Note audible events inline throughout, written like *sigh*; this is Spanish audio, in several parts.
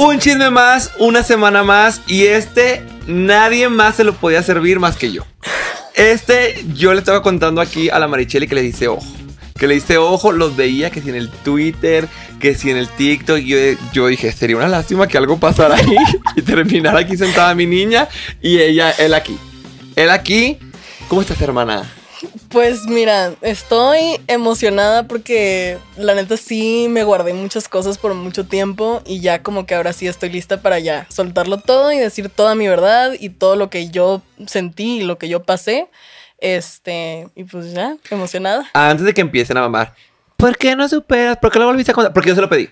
Un chisme más, una semana más y este nadie más se lo podía servir más que yo. Este yo le estaba contando aquí a la Maricheli que le dice ojo. Que le dice ojo, los veía que si en el Twitter, que si en el TikTok. Yo, yo dije, sería una lástima que algo pasara ahí *laughs* y terminara aquí sentada mi niña y ella, él aquí. Él aquí. ¿Cómo estás, hermana? Pues mira, estoy emocionada porque la neta sí me guardé muchas cosas por mucho tiempo y ya como que ahora sí estoy lista para ya soltarlo todo y decir toda mi verdad y todo lo que yo sentí y lo que yo pasé. Este, y pues ya, emocionada. Antes de que empiecen a mamar, ¿por qué no superas? ¿Por qué lo volviste a contar? Porque yo se lo pedí.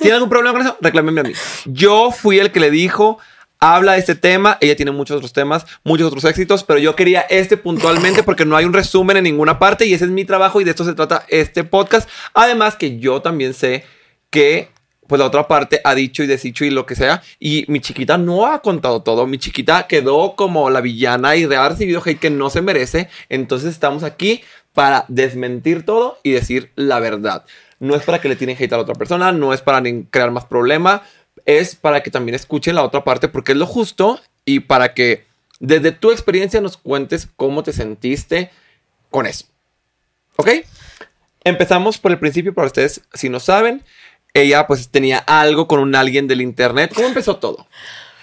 ¿Tiene algún problema con eso? Reclámeme a mí. Yo fui el que le dijo, habla de este tema. Ella tiene muchos otros temas, muchos otros éxitos, pero yo quería este puntualmente porque no hay un resumen en ninguna parte y ese es mi trabajo y de esto se trata este podcast. Además que yo también sé que pues la otra parte ha dicho y desdicho y lo que sea. Y mi chiquita no ha contado todo. Mi chiquita quedó como la villana y ha recibido hate que no se merece. Entonces estamos aquí para desmentir todo y decir la verdad. No es para que le tienen hate a la otra persona, no es para crear más problema, es para que también escuchen la otra parte porque es lo justo y para que desde tu experiencia nos cuentes cómo te sentiste con eso. ¿Ok? Empezamos por el principio para ustedes, si no saben ella pues tenía algo con un alguien del internet. ¿Cómo empezó todo?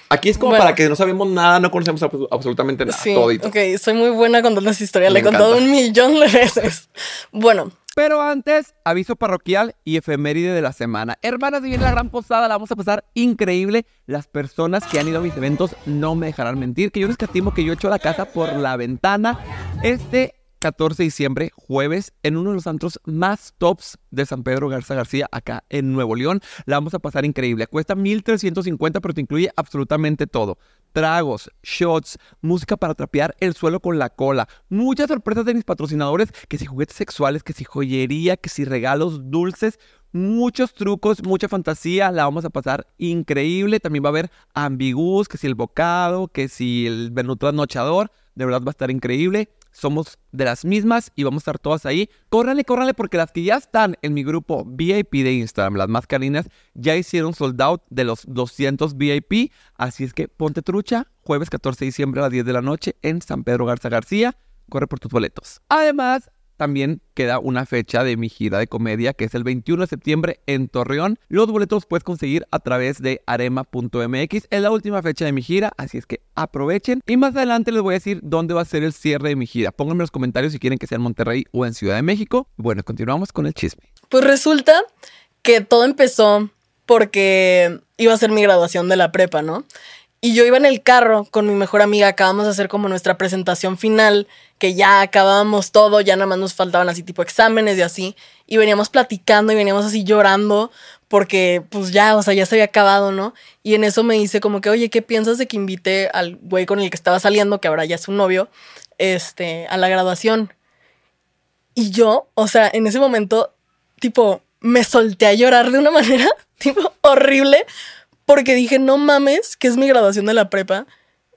Aquí es como para que no sabemos nada, no conocemos absolutamente nada. Sí, ok, soy muy buena contando esta historia, le he contado un millón de veces. Bueno. Pero antes, aviso parroquial y efeméride de la semana. Hermanas, viene la gran posada, la vamos a pasar increíble. Las personas que han ido a mis eventos no me dejarán mentir, que yo les catimo que yo echo la casa por la ventana. Este 14 de diciembre, jueves, en uno de los antros más tops de San Pedro Garza García, acá en Nuevo León. La vamos a pasar increíble. Cuesta 1350, pero te incluye absolutamente todo. Tragos, shots, música para trapear el suelo con la cola. Muchas sorpresas de mis patrocinadores, que si juguetes sexuales, que si joyería, que si regalos dulces muchos trucos, mucha fantasía, la vamos a pasar increíble. También va a haber ambigus, que si el bocado, que si el menú trasnochador, de verdad va a estar increíble somos de las mismas y vamos a estar todas ahí. Córranle, córranle, porque las que ya están en mi grupo VIP de Instagram, las más carinas, ya hicieron sold out de los 200 VIP. Así es que ponte trucha, jueves 14 de diciembre a las 10 de la noche en San Pedro Garza García. Corre por tus boletos. Además, también queda una fecha de mi gira de comedia que es el 21 de septiembre en Torreón. Los boletos puedes conseguir a través de arema.mx. Es la última fecha de mi gira, así es que aprovechen. Y más adelante les voy a decir dónde va a ser el cierre de mi gira. Pónganme en los comentarios si quieren que sea en Monterrey o en Ciudad de México. Bueno, continuamos con el chisme. Pues resulta que todo empezó porque iba a ser mi graduación de la prepa, ¿no? Y yo iba en el carro con mi mejor amiga, acabamos de hacer como nuestra presentación final, que ya acabábamos todo, ya nada más nos faltaban así tipo exámenes y así, y veníamos platicando y veníamos así llorando porque pues ya, o sea, ya se había acabado, ¿no? Y en eso me dice como que, oye, ¿qué piensas de que invite al güey con el que estaba saliendo, que ahora ya es un novio, este, a la graduación? Y yo, o sea, en ese momento, tipo, me solté a llorar de una *laughs* manera, tipo, horrible, porque dije, no mames, que es mi graduación de la prepa.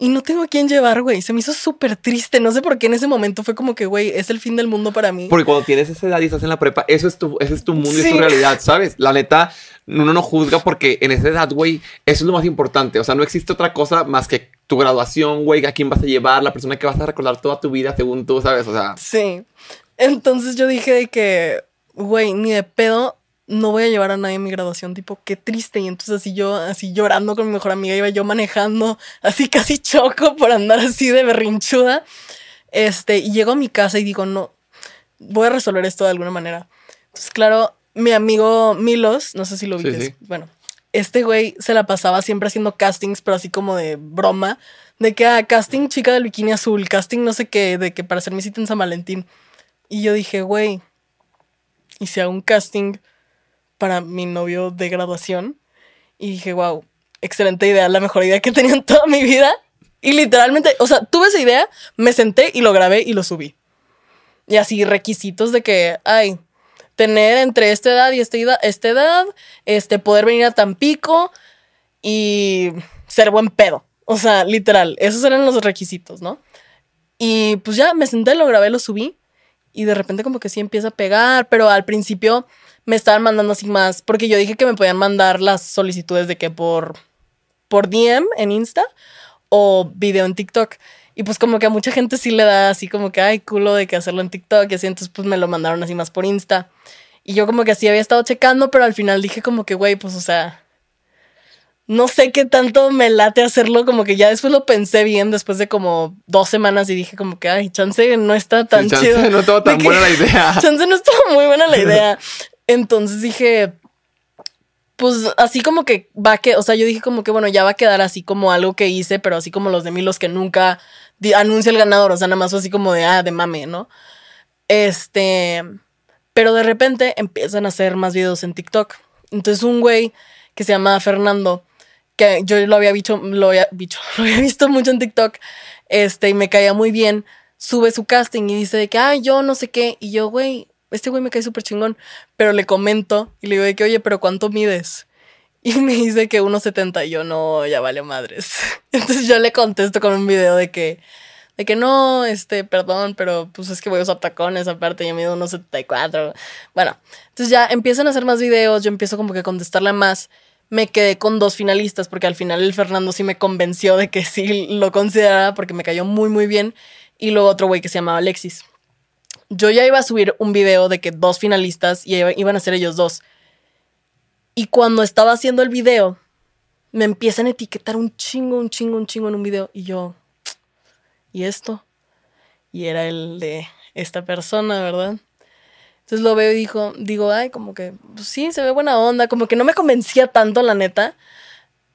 Y no tengo a quién llevar, güey. Se me hizo súper triste. No sé por qué en ese momento fue como que, güey, es el fin del mundo para mí. Porque cuando tienes esa edad y estás en la prepa, eso es tu, ese es tu mundo y es tu realidad, ¿sabes? La neta, uno no juzga porque en esa edad, güey, eso es lo más importante. O sea, no existe otra cosa más que tu graduación, güey, a quién vas a llevar, la persona que vas a recordar toda tu vida según tú, ¿sabes? O sea. Sí. Entonces yo dije de que, güey, ni de pedo no voy a llevar a nadie a mi graduación, tipo, qué triste. Y entonces así yo, así llorando con mi mejor amiga, iba yo manejando, así casi choco por andar así de berrinchuda. Este, y llego a mi casa y digo, no, voy a resolver esto de alguna manera. Entonces, claro, mi amigo Milos, no sé si lo viste, bueno, este güey se la pasaba siempre haciendo castings, pero así como de broma, de que, ah, casting chica del bikini azul, casting no sé qué, de que para hacer mi cita en San Valentín. Y yo dije, güey, y si hago un casting para mi novio de graduación. Y dije, wow, excelente idea, la mejor idea que he tenido en toda mi vida. Y literalmente, o sea, tuve esa idea, me senté y lo grabé y lo subí. Y así requisitos de que, ay, tener entre esta edad y esta edad, esta edad este, poder venir a Tampico y ser buen pedo. O sea, literal, esos eran los requisitos, ¿no? Y pues ya me senté, lo grabé, lo subí. Y de repente como que sí empieza a pegar, pero al principio me estaban mandando así más, porque yo dije que me podían mandar las solicitudes de que por, por DM en Insta o video en TikTok. Y pues como que a mucha gente sí le da así como que, ay, culo de que hacerlo en TikTok y así, entonces pues me lo mandaron así más por Insta. Y yo como que así había estado checando, pero al final dije como que, güey, pues o sea, no sé qué tanto me late hacerlo, como que ya después lo pensé bien, después de como dos semanas y dije como que, ay, chance no está tan Sí, chance chido. no *laughs* De tan que- buena la idea. *laughs* Chance no estuvo muy buena la idea. *laughs* Entonces dije, pues así como que va que, o sea, yo dije como que bueno, ya va a quedar así como algo que hice, pero así como los de mí, los que nunca anuncia el ganador, o sea, nada más así como de, ah, de mame, ¿no? Este, pero de repente empiezan a hacer más videos en TikTok. Entonces un güey que se llama Fernando, que yo lo había visto, lo había, *laughs* lo había visto mucho en TikTok, este, y me caía muy bien, sube su casting y dice de que, ah, yo no sé qué, y yo, güey, este güey me cae súper chingón, pero le comento y le digo de que, oye, pero ¿cuánto mides? Y me dice que 1.70 y yo, no, ya vale madres. *laughs* Entonces yo le contesto con un video de que, de que no, este, perdón, pero pues es que voy a usar tacones aparte, yo mido 1.74. Bueno, entonces ya empiezan a hacer más videos, yo empiezo como que a contestarle más. Me quedé con dos finalistas porque al final el Fernando sí me convenció de que sí lo considerara porque me cayó muy, muy bien. Y luego otro güey que se llamaba Alexis. Yo ya iba a subir un video de que dos finalistas y iba- iban a ser ellos dos. Y cuando estaba haciendo el video, me empiezan a etiquetar un chingo, un chingo, un chingo en un video. Y yo, *tsk* ¿y esto? Y era el de esta persona, ¿verdad? Entonces lo veo y dijo, digo, ay, como que, pues sí, se ve buena onda, como que no me convencía tanto, la neta,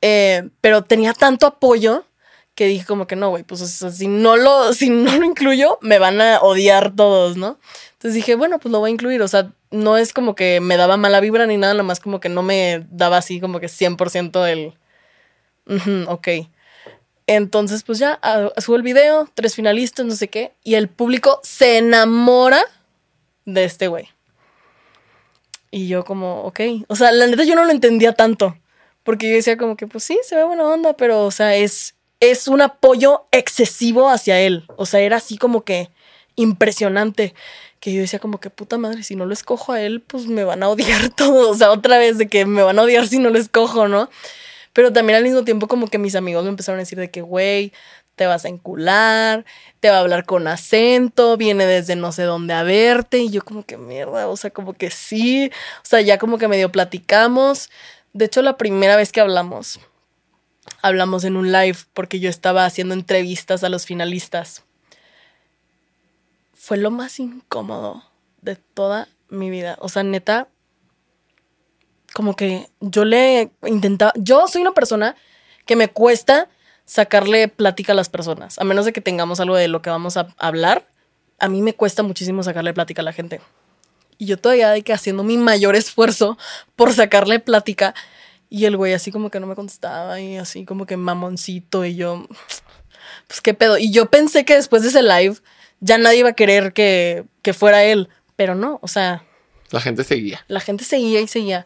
eh, pero tenía tanto apoyo que dije como que no, güey, pues si no lo, *laughs* si no lo incluyo, me van a odiar todos, ¿no? Entonces dije, bueno, pues lo voy a incluir, o sea, no es como que me daba mala vibra ni nada, nada más como que no me daba así como que 100% el, "Ujú, ok. Entonces, pues ya, a- subo el video, tres finalistas, no sé qué, y el público se enamora de este güey. Y yo como, ok. O sea, la neta yo no lo entendía tanto. Porque yo decía como que, pues sí, se ve buena onda, pero, o sea, es, es un apoyo excesivo hacia él. O sea, era así como que impresionante. Que yo decía como que, puta madre, si no lo escojo a él, pues me van a odiar *laughs* todos. O sea, otra vez de que me van a odiar si no lo escojo, ¿no? Pero también al mismo tiempo como que mis amigos me empezaron a decir de que, güey, te vas a encular, te va a hablar con acento, viene desde no sé dónde a verte. Y yo como que mierda, o sea, como que sí. O sea, ya como que medio platicamos. De hecho, la primera vez que hablamos, hablamos en un live porque yo estaba haciendo entrevistas a los finalistas. Fue lo más incómodo de toda mi vida. O sea, neta, como que yo le intentaba, yo soy una persona que me cuesta sacarle plática a las personas, a menos de que tengamos algo de lo que vamos a hablar, a mí me cuesta muchísimo sacarle plática a la gente. Y yo todavía de que haciendo mi mayor esfuerzo por sacarle plática y el güey así como que no me contestaba y así como que mamoncito y yo, pues qué pedo. Y yo pensé que después de ese live ya nadie iba a querer que, que fuera él, pero no, o sea, La gente seguía. la gente seguía y seguía.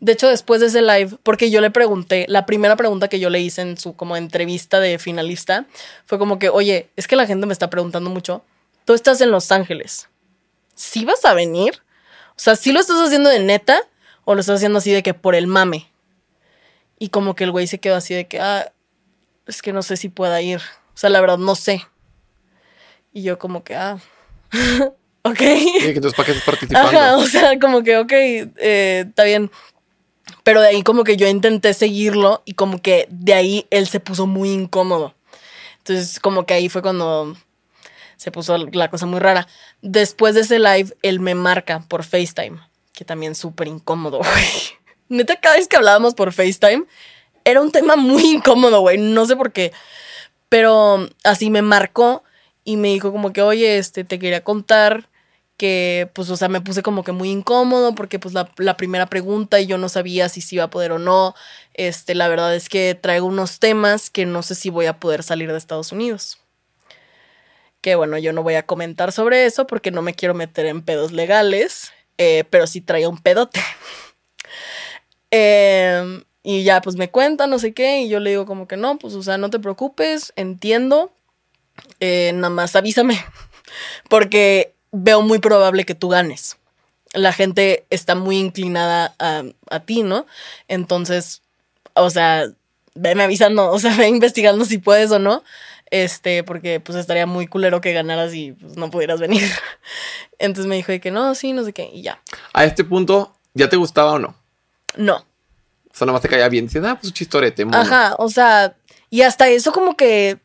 De hecho, después de ese live, porque yo le pregunté, la primera pregunta que yo le hice en su como entrevista de finalista fue como que, oye, es que la gente me está preguntando mucho, tú estás en Los Ángeles, ¿sí vas a venir? O sea, ¿sí lo estás haciendo de neta o lo estás haciendo así de que por el mame? Y como que el güey se quedó así de que, ah, es que no sé si pueda ir. O sea, la verdad, no sé. Y yo como que, ah, *laughs* ok. Y entonces, ¿para qué estás *laughs* participando? Ajá, o sea, como que, ok, eh, está bien. Pero de ahí como que yo intenté seguirlo y como que de ahí él se puso muy incómodo. Entonces como que ahí fue cuando se puso la cosa muy rara. Después de ese live, él me marca por FaceTime, que también súper incómodo, *laughs* güey. Neta, cada vez que hablábamos por FaceTime, era un tema muy incómodo, güey. No sé por qué. Pero así me marcó y me dijo como que, oye, este, te quería contar que, pues, o sea, me puse como que muy incómodo porque, pues, la, primera pregunta y yo no sabía si se iba a poder o no. Este, la verdad es que traigo unos temas que no sé si voy a poder salir de Estados Unidos. Que bueno, yo no voy a comentar sobre eso porque no me quiero meter en pedos legales, eh, pero sí traigo un pedote. *laughs* Eh, y ya, pues me cuenta, no sé qué, y yo le digo como que no, pues, o sea, no te preocupes, entiendo, eh, nada más avísame. *laughs* Porque veo muy probable que tú ganes. La gente está muy inclinada a, a ti, ¿no? Entonces, o sea, veme avisando, o sea, *laughs* ve investigando si puedes o no. Este, porque pues estaría muy culero que ganaras y pues, no pudieras venir. *laughs* Entonces me dijo de que no, sí, no sé qué, y ya. A este punto, ¿ya te gustaba o no? No. O sea, nada más te caía bien. Dices, ah, pues un chistorete. mono. Ajá, o sea, y hasta eso como que,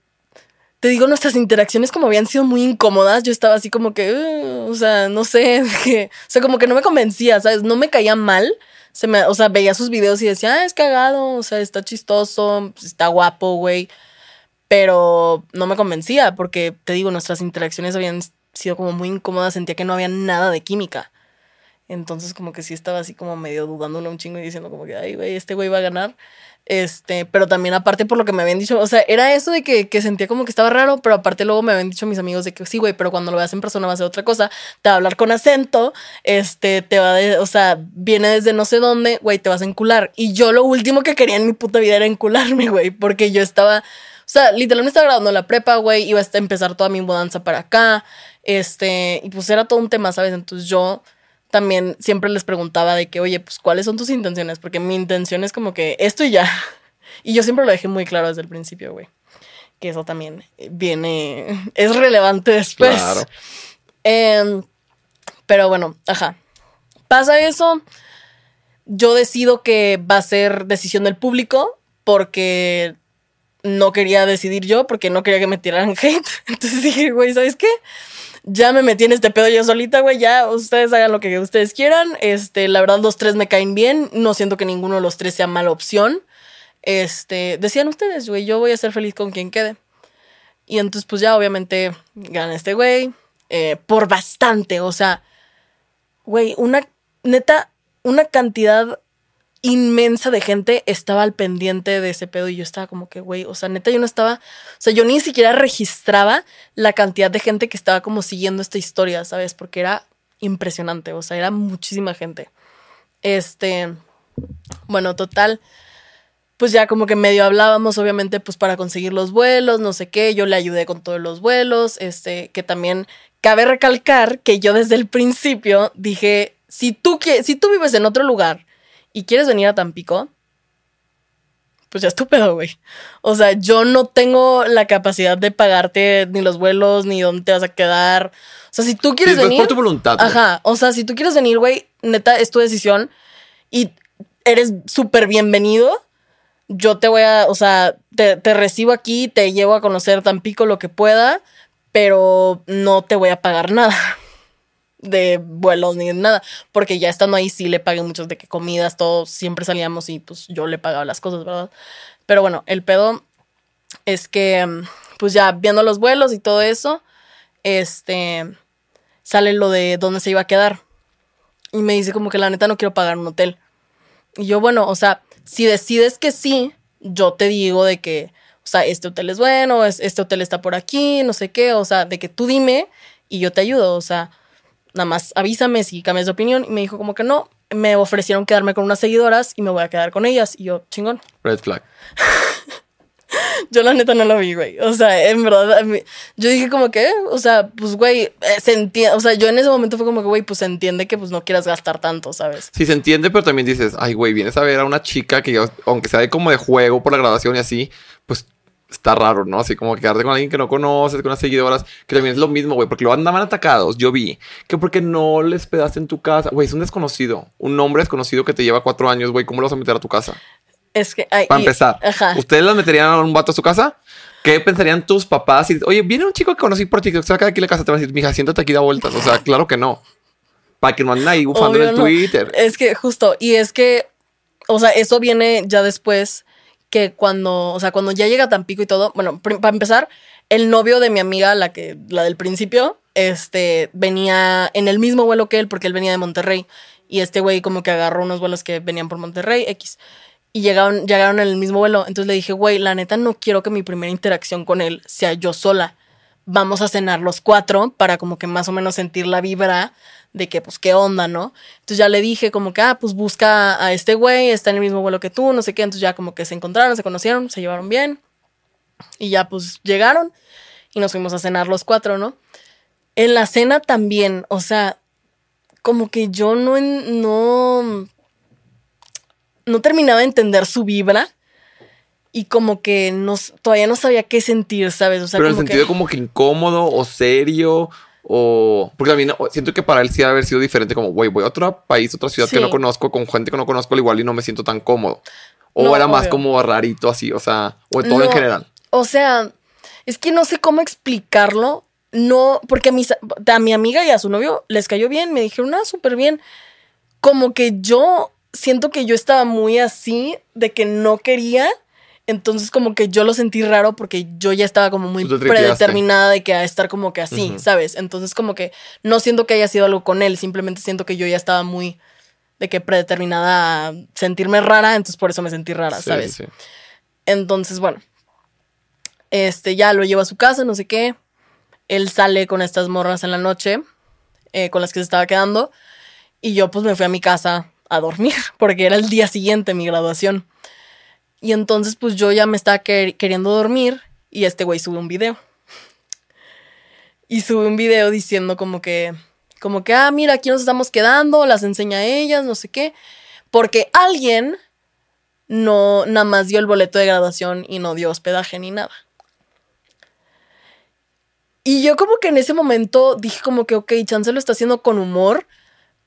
te digo, nuestras interacciones como habían sido muy incómodas, yo estaba así como que, "Uh", o sea, no sé, *laughs* que, o sea, como que no me convencía, ¿sabes? No me caía mal. Se me, o sea, veía sus videos y decía, ah, es cagado, o sea, está chistoso, está guapo, güey. Pero no me convencía porque, te digo, nuestras interacciones habían sido como muy incómodas, sentía que no había nada de química. Entonces como que sí estaba así como medio dudándole un chingo y diciendo como que, ay, güey, este güey va a ganar. Este, pero también aparte por lo que me habían dicho, o sea, era eso de que, que sentía como que estaba raro, pero aparte luego me habían dicho mis amigos de que sí, güey, pero cuando lo veas en persona va a ser otra cosa, te va a hablar con acento, este, te va de, o sea, viene desde no sé dónde, güey, te vas a encular. Y yo lo último que quería en mi puta vida era encularme, *laughs* güey, porque yo estaba, o sea, literalmente estaba grabando la prepa, güey, iba a empezar toda mi mudanza para acá, este, y pues era todo un tema, ¿sabes? Entonces yo también siempre les preguntaba de que, oye, pues, ¿cuáles son tus intenciones? Porque mi intención es como que esto y ya. *laughs* Y yo siempre lo dejé muy claro desde el principio, güey. Que eso también viene, *laughs* es relevante después. Claro. Em, pero bueno, ajá. Pasa eso. Yo decido que va a ser decisión del público porque no quería decidir yo, porque no quería que me tiraran *laughs* hate. Entonces dije, güey, ¿sabes qué? Ya me metí en este pedo yo solita, güey. Ya ustedes hagan lo que ustedes quieran. Este, la verdad, los tres me caen bien. No siento que ninguno de los tres sea mala opción. Este, decían ustedes, güey, yo voy a ser feliz con quien quede. Y entonces, pues ya obviamente gana este güey. eh, por bastante. O sea, güey, una neta, una cantidad inmensa de gente estaba al pendiente de ese pedo y yo estaba como que, güey, o sea, neta, yo no estaba, o sea, yo ni siquiera registraba la cantidad de gente que estaba como siguiendo esta historia, ¿sabes? Porque era impresionante, o sea, era muchísima gente. Este, bueno, total, pues ya como que medio hablábamos, obviamente, pues para conseguir los vuelos, no sé qué, yo le ayudé con todos los vuelos, este, que también cabe recalcar que yo desde el principio dije, si tú, quie- si tú vives en otro lugar, y quieres venir a Tampico, pues ya estúpido, güey. O sea, yo no tengo la capacidad de pagarte ni los vuelos, ni dónde te vas a quedar. O sea, si tú quieres venir. por tu voluntad. Ajá. O sea, si tú quieres venir, güey, neta, es tu decisión. Y eres súper bienvenido. Yo te voy a, o sea, te, te recibo aquí, te llevo a conocer Tampico lo que pueda, pero no te voy a pagar nada de vuelos ni de nada, porque ya estando ahí sí le pagué muchos de que comidas, todo, siempre salíamos y pues yo le pagaba las cosas, ¿verdad? Pero bueno, el pedo es que mm, pues ya viendo los vuelos y todo eso, este, sale lo de dónde se iba a quedar. Y me dice como que la neta no quiero pagar un hotel. Y yo, bueno, o sea, si decides que sí, yo te digo de que, o sea, este hotel es bueno, es- este hotel está por aquí, no sé qué, o sea, de que tú dime y yo te ayudo, o sea, nada más avísame si cambias de opinión. Y me dijo como que no, me ofrecieron quedarme con unas seguidoras y me voy a quedar con ellas. Y yo, chingón. *laughs* Red flag. Yo la neta no lo vi, güey. O sea, en verdad, yo dije como que, o sea, pues, güey, eh, se entiende, o sea, yo en ese momento fue como que, güey, pues se entiende que pues no quieras gastar tanto, ¿sabes? Sí, se entiende, pero también dices, ay, güey, vienes a ver a una chica que, aunque sea de como de juego por la graduación y así, está raro, ¿no? Así como quedarte con alguien que no conoces, con unas seguidoras, que también es lo mismo, güey, porque lo andaban atacados. Yo vi que porque no les pedaste en tu casa, güey, es un desconocido, un hombre desconocido que te lleva cuatro años, güey, ¿cómo lo vas a meter a tu casa? Es que, ay, Para y- empezar, Ajá. ¿ustedes las meterían a un vato a su casa? ¿Qué pensarían tus papás? Oye, viene un chico que conocí por TikTok, saca de aquí la casa, te va a decir, mija, siéntate aquí da vueltas. O sea, *laughs* claro que no. Para que no anden ahí bufando en el no. Twitter. Es que justo, y es que, o sea, eso viene ya después que cuando, o sea, cuando ya llega Tampico y todo, bueno, para empezar, el novio de mi amiga, la que, la del principio, este, venía en el mismo vuelo que él porque él venía de Monterrey y este güey como que agarró unos vuelos que venían por Monterrey, X. Y llegaron, llegaron en el mismo vuelo. Entonces le dije, güey, la neta no quiero que mi primera interacción con él sea yo sola. Vamos a cenar los cuatro para como que más o menos sentir la vibra de que, pues, qué onda, ¿no? Entonces ya le dije como que, ah, pues busca a este güey, está en el mismo vuelo que tú, no sé qué. Entonces ya como que se encontraron, se conocieron, se llevaron bien. Y ya pues llegaron y nos fuimos a cenar los cuatro, ¿no? En la cena también, o sea, como que yo no, no, no terminaba de entender su vibra y como que no, todavía no sabía qué sentir, ¿sabes? O sea, Pero en el sentido que, como que incómodo o serio o... Porque también siento que para él sí debe haber sido diferente como, güey, voy a otro país, otra ciudad que no conozco, con gente que no conozco al igual y no me siento tan cómodo. O No, era más como rarito así, o sea, o todo en general. o sea, es que no sé cómo explicarlo. No, porque a, mis, a mi amiga y a su novio les cayó bien, me dijeron, ah, súper bien. Como que yo siento que yo estaba muy así, de que no quería. Entonces como que yo lo sentí raro porque yo ya estaba como muy predeterminada de que a estar como que así. ¿sabes? Entonces como que no siento que haya sido algo con él, simplemente siento que yo ya estaba muy de que predeterminada a sentirme rara, entonces por eso me sentí rara, Sí, ¿sabes? sí. Entonces, bueno, este ya lo llevo a su casa, no sé qué. Él sale con estas morras en la noche, eh, con las que se estaba quedando, y yo pues me fui a mi casa a dormir, *laughs* porque era el día siguiente mi graduación. Y entonces pues yo ya me estaba quer- queriendo dormir y este güey sube un video. Y sube un video diciendo como que, como que, ah, mira, aquí nos estamos quedando, las enseña a ellas, no sé qué. Porque alguien no nada más dio el boleto de graduación y no dio hospedaje ni nada. Y yo como que en ese momento dije como que, ok, Chance lo está haciendo con humor,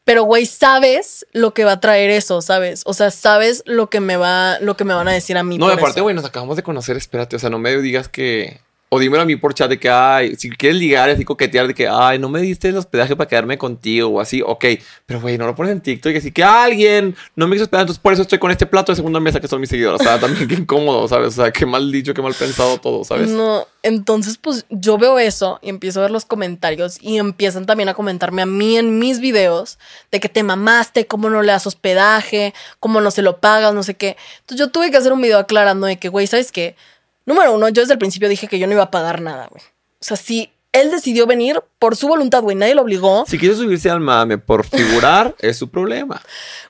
pero güey, sabes lo que va a traer eso, ¿sabes? O sea, sabes lo que me va, lo que me van a decir a mí. No, aparte, güey, nos acabamos de conocer, espérate, o sea, no me digas que... O dímelo a mí por chat de que, ay, si quieres ligar así coquetear de que, ay, no me diste el hospedaje para quedarme contigo o así, ok. Pero, güey, no lo pones en TikTok y así que alguien no me hizo hospedaje, entonces por eso estoy con este plato de segunda mesa que son mis seguidores. O sea, también qué incómodo, ¿sabes? O sea, qué mal dicho, qué mal pensado todo, ¿sabes? No, entonces pues yo veo eso y empiezo a ver los comentarios y empiezan también a comentarme a mí en mis videos de que te mamaste, cómo no le das hospedaje, cómo no se lo pagas, no sé qué. Entonces yo tuve que hacer un video aclarando de que, güey, ¿sabes qué? Número uno, yo desde el principio dije que yo no iba a pagar nada, güey. O sea, si él decidió venir por su voluntad, güey, nadie lo obligó. Si quiere subirse al mame por figurar, *laughs* es su problema.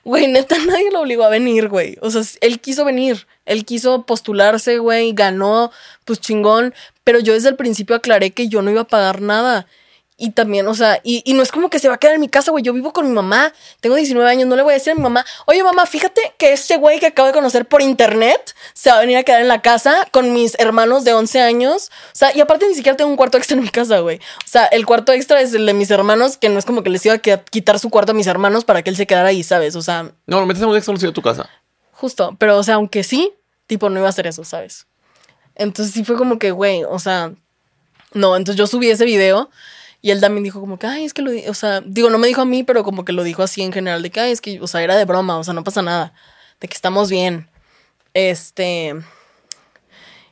Güey, neta, nadie lo obligó a venir, güey. O sea, él quiso venir. Él quiso postularse, güey, ganó, pues chingón. Pero yo desde el principio aclaré que yo no iba a pagar nada. Y también, o sea, y, y no es como que se va a quedar en mi casa, güey. Yo vivo con mi mamá, tengo 19 años, no le voy a decir a mi mamá, oye mamá, fíjate que este güey que acabo de conocer por internet se va a venir a quedar en la casa con mis hermanos de 11 años. O sea, y aparte ni siquiera tengo un cuarto extra en mi casa, güey. O sea, el cuarto extra es el de mis hermanos, que no es como que les iba a quitar su cuarto a mis hermanos para que él se quedara ahí, ¿sabes? O sea, No, lo metes en un desconocido a tu casa. Justo, pero o sea, aunque sí, tipo, no iba a hacer eso, ¿sabes? Entonces sí fue como que, güey, o sea, no, entonces yo subí ese video y él también dijo como que, ay, es que lo, di-", o sea, digo, no me dijo a mí, pero como que lo dijo así en general, de que, ay, es que, o sea, era de broma, o sea, no pasa nada, de que estamos bien. Este...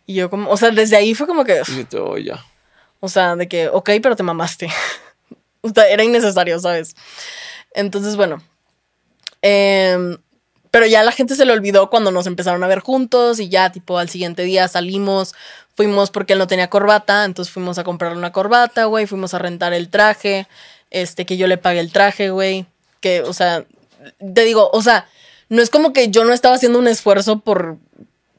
Y yo como, o sea, desde ahí fue como que, Y yo, "Oh, ya. o sea, de que, ok, pero te mamaste. *laughs* o sea, era innecesario, ¿sabes? Entonces, bueno. em, pero ya la gente se le olvidó cuando nos empezaron a ver juntos y ya, tipo, al siguiente día salimos, fuimos porque él no tenía corbata, entonces fuimos a comprarle una corbata, güey, fuimos a rentar el traje, este, que yo le pagué el traje, güey, que, o sea, te digo, o sea, no es como que yo no estaba haciendo un esfuerzo por,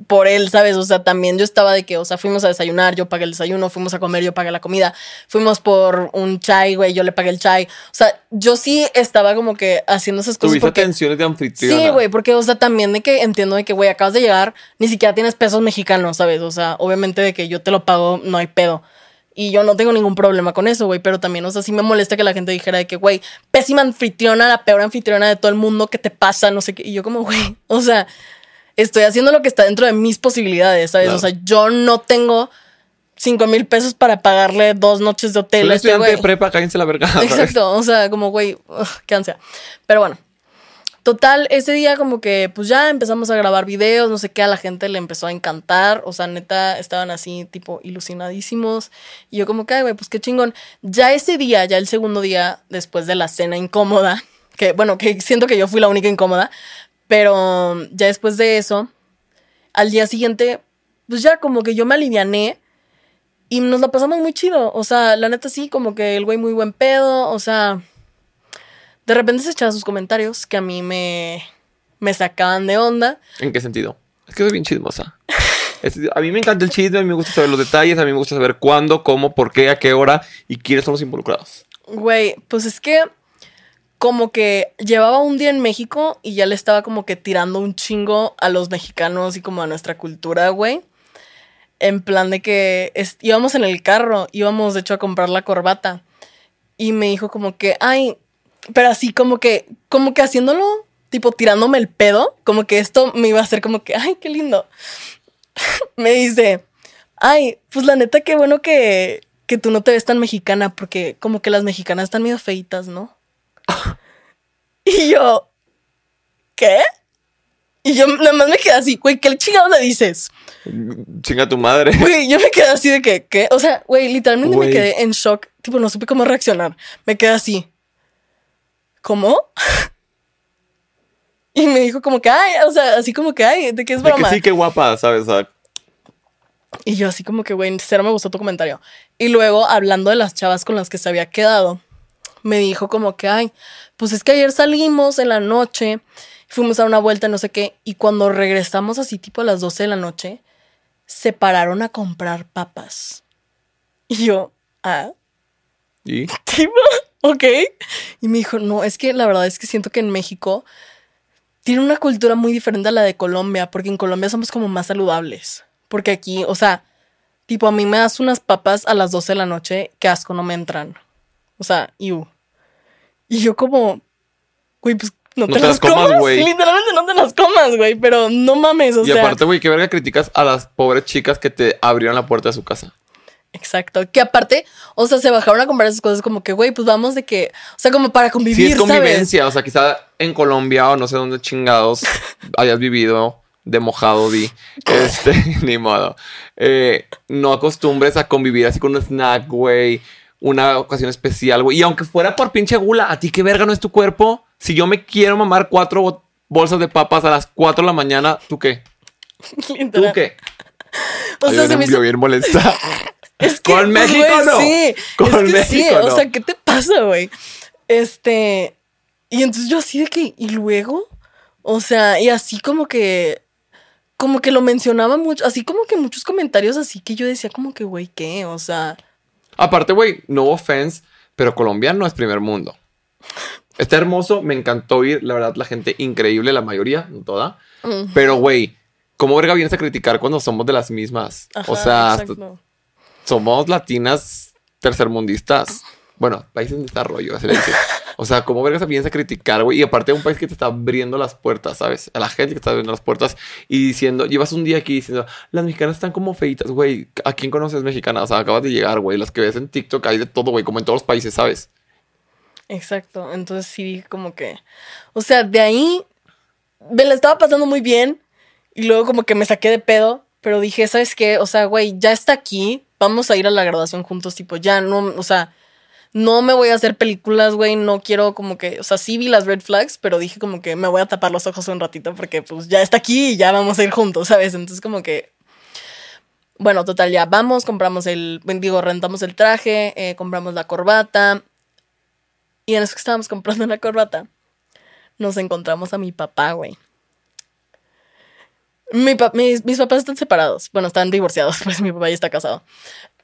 por él, ¿sabes? O sea, también yo estaba de que, o sea, fuimos a desayunar, yo pagué el desayuno, fuimos a comer, yo pagué la comida, fuimos por un chai, güey, yo le pagué el chai. O sea, yo sí estaba como que haciendo esas cosas Tuviste porque... atenciones de anfitriona. Sí, güey, porque, o sea, también de que entiendo de que, güey, acabas de llegar, ni siquiera tienes pesos mexicanos, ¿sabes? O sea, obviamente de que yo te lo pago, no hay pedo. Y yo no tengo ningún problema con eso, güey, pero también, o sea, sí me molesta que la gente dijera de que, güey, pésima anfitriona, la peor anfitriona de todo el mundo, ¿qué te pasa? No sé qué. Y yo como, güey, *laughs* o sea, estoy haciendo lo que está dentro de mis posibilidades, ¿sabes? Claro. O sea, yo no tengo cinco mil pesos para pagarle dos noches de Soy hotel a este estudiante de prepa, cállense la verga. Exacto, o sea, como güey, ugh, qué ansia. Pero bueno, total, ese día como que pues ya empezamos a grabar videos, no sé qué, a la gente le empezó a encantar, o sea, neta, estaban así tipo ilusionadísimos. Y yo como que, ay, güey, pues qué chingón. Ya ese día, ya el segundo día, después de la cena incómoda, que bueno, que siento que yo fui la única incómoda, pero ya después de eso, al día siguiente, pues ya como que yo me aliviané. Y nos la pasamos muy chido. O sea, la neta sí, como que el güey muy buen pedo. O sea, de repente se echaba sus comentarios que a mí me, me sacaban de onda. ¿En qué sentido? Es que soy bien chismosa. *laughs* Es- a mí me encanta el chisme, a mí me gusta saber los detalles, a mí me gusta saber cuándo, cómo, por qué, a qué hora y quiénes son los involucrados. Güey, pues es que como que llevaba un día en México y ya le estaba como que tirando un chingo a los mexicanos y como a nuestra cultura, güey. En plan de que íbamos en el carro, íbamos de hecho a comprar la corbata. Y me dijo como que, ay, pero así como que, como que haciéndolo, tipo tirándome el pedo, como que esto me iba a hacer como que, ay, qué lindo. *laughs* me dice, ay, pues la neta, qué bueno que, que tú no te ves tan mexicana, porque como que las mexicanas están medio feitas, ¿no? Y yo, ¿qué? Y yo nada más me quedé así, güey, ¿qué chingado le dices? Chinga tu madre. Güey, yo me quedé así de que, ¿qué? O sea, güey, literalmente Güey. me quedé en shock. Tipo, no supe cómo reaccionar. Me quedé así. ¿Cómo? *laughs* Y me dijo como que, ay, o sea, así como que, ay, de que es De que broma. sí, qué guapa, ¿sabes? O sea, Y yo así como que, güey, cero me gustó tu comentario. Y luego, hablando de las chavas con las que se había quedado, me dijo como que, ay, pues es que ayer salimos en la noche, fuimos a una vuelta, no sé qué, y cuando regresamos así tipo a las 12 de la noche, se pararon a comprar papas. Y yo, ah, ¿y? tipo, *laughs* ok. Y me dijo, no, es que la verdad es que siento que en México tiene una cultura muy diferente a la de Colombia, porque en Colombia somos como más saludables. Porque aquí, o sea, tipo, a mí me das unas papas a las 12 de la noche, que asco, no me entran. O sea, iu. Y yo como, güey, pues no, No te, te las comas, güey. Literalmente no te las comas, güey, pero no mames, o y sea. aparte, güey, qué verga criticas a las pobres chicas que te abrieron la puerta de su casa. Exacto. Que aparte, o sea, se bajaron a comprar esas cosas como que, güey, pues vamos de que, o sea, como para convivir, Sí, es ¿sabes? convivencia. O sea, quizá en Colombia o no sé dónde chingados *laughs* hayas vivido de mojado, di. Este, *laughs* ni modo. Eh, no acostumbres a convivir así con un snack, güey. Una ocasión especial, güey. Y aunque fuera por pinche gula, ¿a ti qué verga no es tu cuerpo? Si yo me quiero mamar cuatro bo- bolsas de papas a las cuatro de la mañana, ¿tú qué? *laughs* ¿Tú qué? O Ay, sea, se me hizo... bien molesta. *laughs* Es que, Con México no. Sí, Con es que sí, México o no. sea, ¿qué te pasa, güey? Este, y entonces yo así de que, ¿y luego? O sea, y así como que, como que lo mencionaba mucho, así como que muchos comentarios así que yo decía como que, güey, ¿qué? O sea, Aparte, güey, no offense, pero Colombia no es primer mundo. Está hermoso, me encantó ir, la verdad, la gente increíble, la mayoría, no toda. mm, Pero, güey, ¿cómo verga vienes a criticar cuando somos de las mismas? o sea, somos latinas tercermundistas. Bueno, países en desarrollo, le dice. O sea, ¿cómo vergas vienes a criticar, güey? Y aparte de un país que te está abriendo las puertas, ¿sabes? A la gente que está abriendo las puertas y diciendo, llevas un día aquí diciendo, las mexicanas están como feitas, güey. ¿A quién conoces mexicanas? O sea, acabas de llegar, güey. Las que ves en TikTok hay de todo, güey, como en todos los países, ¿sabes? Exacto. Entonces sí dije como que. O sea, de ahí me la estaba pasando muy bien. Y luego como que me saqué de pedo. Pero dije, ¿sabes qué? O sea, güey, ya está aquí. Vamos a ir a la graduación juntos. Tipo, ya no, o sea, no me voy a hacer películas, güey. No quiero como que. O sea, sí vi las red flags, pero dije como que me voy a tapar los ojos un ratito porque pues ya está aquí y ya vamos a ir juntos, ¿sabes? Entonces como que. Bueno, total, ya vamos, compramos el, digo, rentamos el traje, eh, compramos la corbata, y en eso que estábamos comprando la corbata, nos encontramos a mi papá, güey. Mi pa- mis, mis papás están separados. Bueno, están divorciados, *laughs* pues mi papá ya está casado.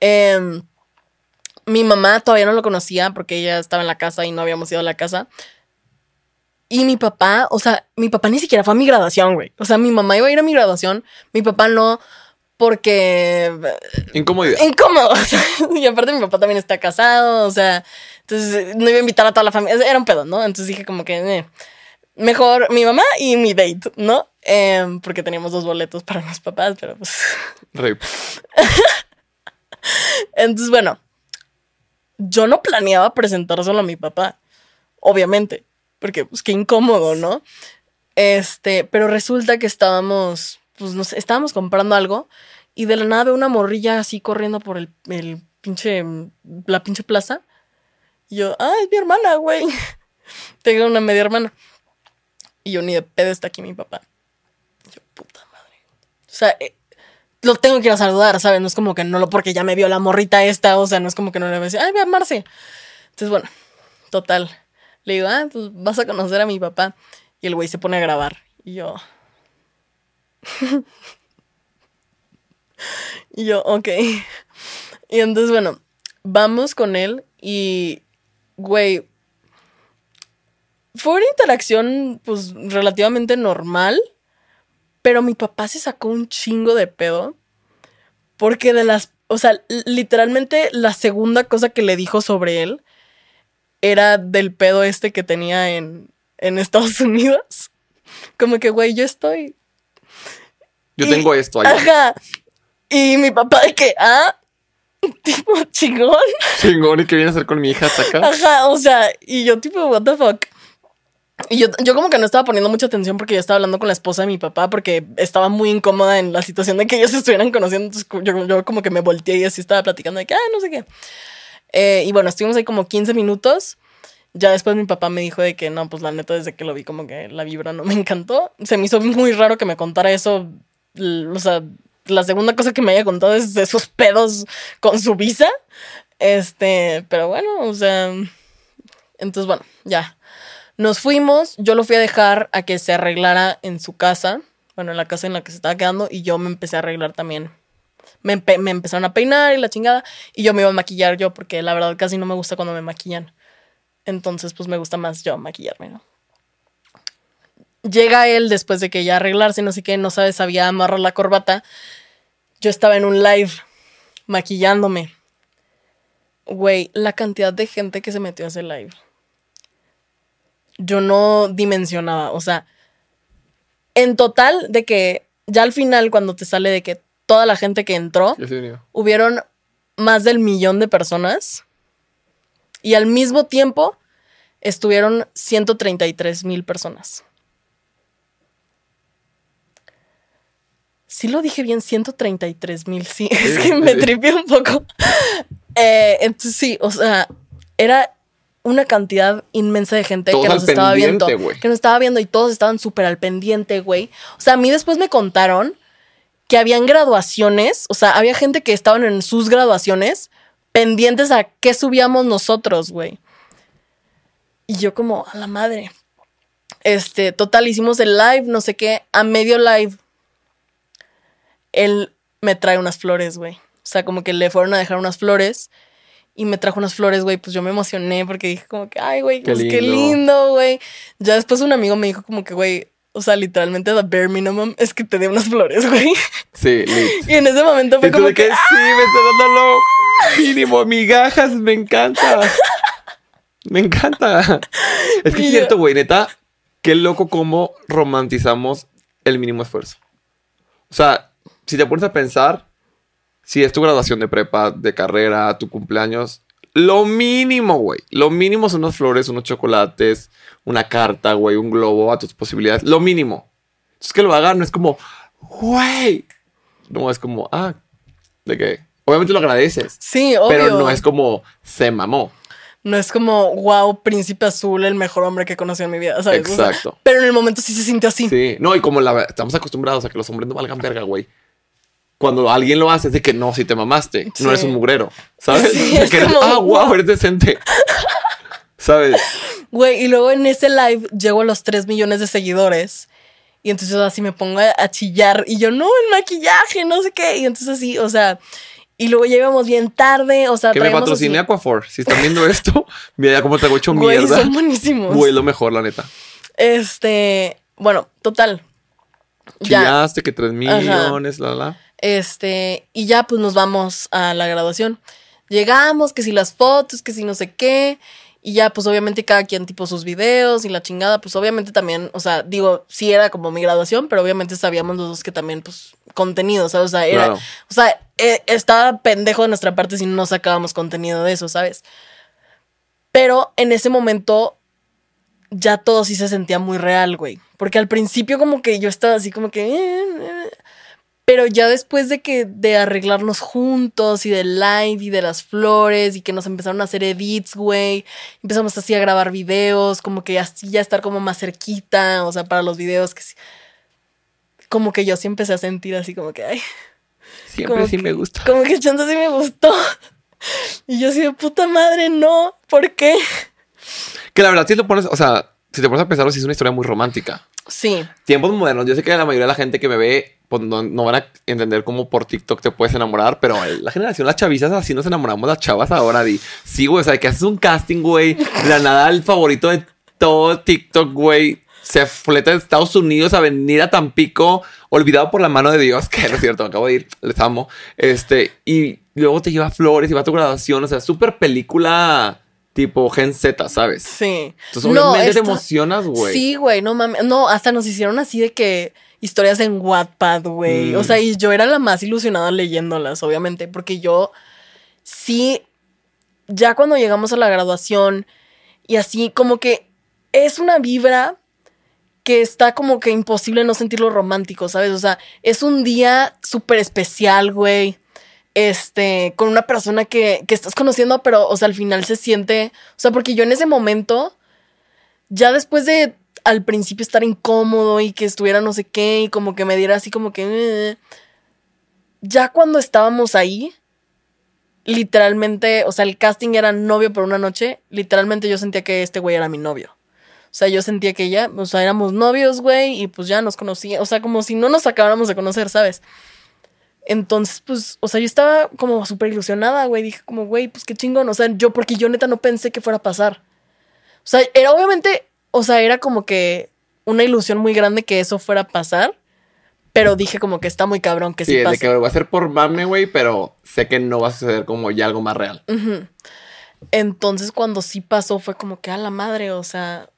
Em, mi mamá todavía no lo conocía porque ella estaba en la casa y no habíamos ido a la casa. Y mi papá, o sea, mi papá ni siquiera fue a mi graduación, güey. O sea, mi mamá iba a ir a mi graduación, mi papá no, porque Incomodidad. incómodo. *laughs* o sea, y aparte mi papá también está casado, o sea, entonces no iba a invitar a toda la familia. Era un pedo, ¿no? Entonces dije como que eh, mejor mi mamá y mi date, ¿no? Em, porque teníamos dos boletos para los papás, pero pues... *laughs* Entonces, bueno, yo no planeaba presentar solo a mi papá, obviamente, porque pues qué incómodo, ¿no? Este, pero resulta que estábamos, pues no sé, estábamos comprando algo y de la nada veo una morrilla así corriendo por el, el pinche, la pinche plaza. Y yo, ah, es mi hermana, güey. *laughs* Tengo una media hermana. Y yo ni de pedo está aquí mi papá. Yo, puta madre. O sea, eh, lo tengo que ir a saludar, ¿sabes? No es como que no lo, porque ya me vio la morrita esta, o sea, no es como que no le voy a decir, ay, ve a Marce. Entonces, bueno, total. Le digo, ah, pues vas a conocer a mi papá. Y el güey se pone a grabar. Y yo. *laughs* y yo, ok. Y entonces, bueno, vamos con él y güey, fue una interacción, pues, relativamente normal. Pero mi papá se sacó un chingo de pedo. Porque de las. O sea, literalmente la segunda cosa que le dijo sobre él era del pedo este que tenía en, en Estados *laughs* Unidos. Como que, güey, yo estoy. Yo tengo esto ahí. Ajá. Y mi papá de que, ah, *laughs* tipo chingón. Chingón, ¿y qué viene a hacer con mi hija hasta acá? Ajá, o sea, y yo tipo, what the fuck. Y yo, yo como que no estaba poniendo mucha atención porque yo estaba hablando con la esposa de mi papá porque estaba muy incómoda en la situación de que ellos se *laughs* estuvieran conociendo. Entonces yo, yo como que me volteé y así estaba platicando de que, ah, no sé qué. Eh, y bueno, estuvimos ahí como 15 minutos. Ya después mi papá me dijo de que no, pues la neta desde que lo vi como que la vibra no me encantó. Se me hizo muy raro que me contara eso. O sea, la segunda cosa que me haya contado es de sus pedos con su visa. Este, pero bueno, o sea, entonces bueno, ya. Nos fuimos, yo lo fui a dejar a que se arreglara en su casa, bueno, en la casa en la que se estaba quedando, y yo me empecé a arreglar también. Me, empezaron a peinar y la chingada, y yo me iba a maquillar yo, porque la verdad casi no me gusta cuando me maquillan. Entonces, pues me gusta más yo maquillarme, ¿no? Llega él después de que ya arreglarse, no sé qué, no sabe, sabía amarrar la corbata. Yo estaba en un live maquillándome. Güey, la cantidad de gente que se metió a ese live. Yo no dimensionaba, o sea, en total de que ya al final cuando te sale de que toda la gente que entró, hubieron más del millón de personas y al mismo tiempo estuvieron 133 mil personas. Sí lo dije bien, 133 mil, sí. *laughs* Es que me tripié un poco. Eh, entonces sí, o sea, era una cantidad inmensa de gente que nos estaba viendo. Que nos estaba viendo y todos estaban súper al pendiente, güey. O sea, a mí después me contaron que habían graduaciones, o sea, había gente que estaban en sus graduaciones pendientes a qué subíamos nosotros, güey. Y yo como, a la madre. Este, total, hicimos el live, no sé qué, a medio live él me trae unas flores, güey. O sea, como que le fueron a dejar unas flores y me trajo unas flores, güey. Pues yo me emocioné porque dije como que, ay, güey, qué, pues, lindo, güey. Ya después un amigo me dijo como que, güey, o sea, literalmente the bare minimum es que te dé unas flores, *laughs* güey. Sí, Y en ese momento fue como que, sí, me está dando lo mínimo, migajas, me encanta. *laughs* Me encanta. Es que es cierto, güey, neta, qué loco cómo romantizamos el mínimo esfuerzo. O sea, si te pones a pensar, si es tu graduación de prepa, de carrera, tu cumpleaños, lo mínimo, güey. Lo mínimo son unas flores, unos chocolates, una carta, güey, un globo a tus posibilidades. Lo mínimo. Entonces que lo hagan no es como, güey. No, es como, ah, de qué. Obviamente lo agradeces. Sí, obvio. Pero no es como, se mamó. No es como, wow, príncipe azul, el mejor hombre que conocí en mi vida, ¿sabes? Exacto. pero en el momento sí se sintió así. Sí, no, y como la, estamos acostumbrados a que los hombres no valgan verga, güey cuando alguien lo hace es de que no, si te mamaste, no eres un mugrero, ¿sabes? que ah, wow, eres decente. *laughs* ¿Sabes? Güey, y luego en ese live llego a los 3 millones de seguidores. Y entonces así me pongo a chillar. Y yo, no, el maquillaje, no sé qué. Y entonces así, o sea, y luego llegamos bien tarde, o sea, que me patrocine Aquafor. Si están viendo *laughs* esto, mira cómo te hago hecho mierda. Güey, son buenísimos. Güey, lo mejor, la neta. Este, bueno, total. Chillaste que 3 millones, la la. Este, y ya pues nos vamos a la graduación. Llegamos, que si las fotos, que si no sé qué. Y ya, pues obviamente cada quien tipo sus videos y la chingada, pues obviamente también, o sea, digo, sí era como mi graduación, pero obviamente sabíamos los dos que también, pues, contenido, ¿sabes? O sea, era, o sea, eh, estaba pendejo de nuestra parte si no sacábamos contenido de eso, ¿sabes? Pero en ese momento ya todo sí se sentía muy real, güey. Porque al principio como que yo estaba así como que... Eh, eh, pero ya después de que de arreglarnos juntos y del live y de las flores y que nos empezaron a hacer edits, güey, empezamos así a grabar videos, como que así ya estar como más cerquita, o sea, para los videos que sí. Como que yo sí empecé a sentir así como que, ay. Siempre sí me gusta. Como que chance sí me gustó. *laughs* Y yo así de puta madre, no, ¿por qué? Que la verdad, si lo pones, o sea, si te pones a pensarlo, sí es una historia muy romántica. Sí. Tiempos modernos. Yo sé que la mayoría de la gente que me ve pues, no, no van a entender cómo por TikTok te puedes enamorar, pero la generación, las chavizas, así nos enamoramos las chavas ahora. Di. Sí, güey, o sea, que haces un casting, güey. La nada, el favorito de todo TikTok, güey. Se fleta de Estados Unidos a venir a Tampico, olvidado por la mano de Dios, *laughs* que no es cierto, me acabo de ir, les amo. Este, y luego te lleva flores y va a tu graduación, o sea, súper película tipo Gen Z, ¿sabes? Sí. Entonces, obviamente te emocionas, güey. Sí, güey, no mames. No, hasta nos hicieron así de que historias en Wattpad, güey. O Mm. sea, y yo era la más ilusionada leyéndolas, obviamente, porque yo sí, ya cuando llegamos a la graduación y así, como que es una vibra que está como que imposible no sentirlo romántico, ¿sabes? O sea, es un día súper especial, güey. Este, con una persona que, que estás conociendo, pero, o sea, al final se siente, o sea, porque yo en ese momento, ya después de al principio estar incómodo y que estuviera no sé qué y como que me diera así como que... eh, ya cuando estábamos ahí, literalmente, o sea, el casting era novio por una noche, literalmente yo sentía que este güey era mi novio. O sea, yo sentía que ya, o sea, éramos novios, güey, y pues ya nos conocía, o sea, como si no nos acabáramos de conocer, ¿sabes? Entonces, pues, o sea, yo estaba como súper ilusionada, güey, dije como, güey, pues qué chingón, o sea, yo, porque yo neta no pensé que fuera a pasar. O sea, era obviamente, o sea, era como que una ilusión muy grande que eso fuera a pasar, pero dije como que está muy cabrón que sí, Sí, de pase. que lo voy a hacer por mame, güey, pero sé que no va a suceder como ya algo más real. Entonces, cuando sí pasó, fue como que a la madre, o sea,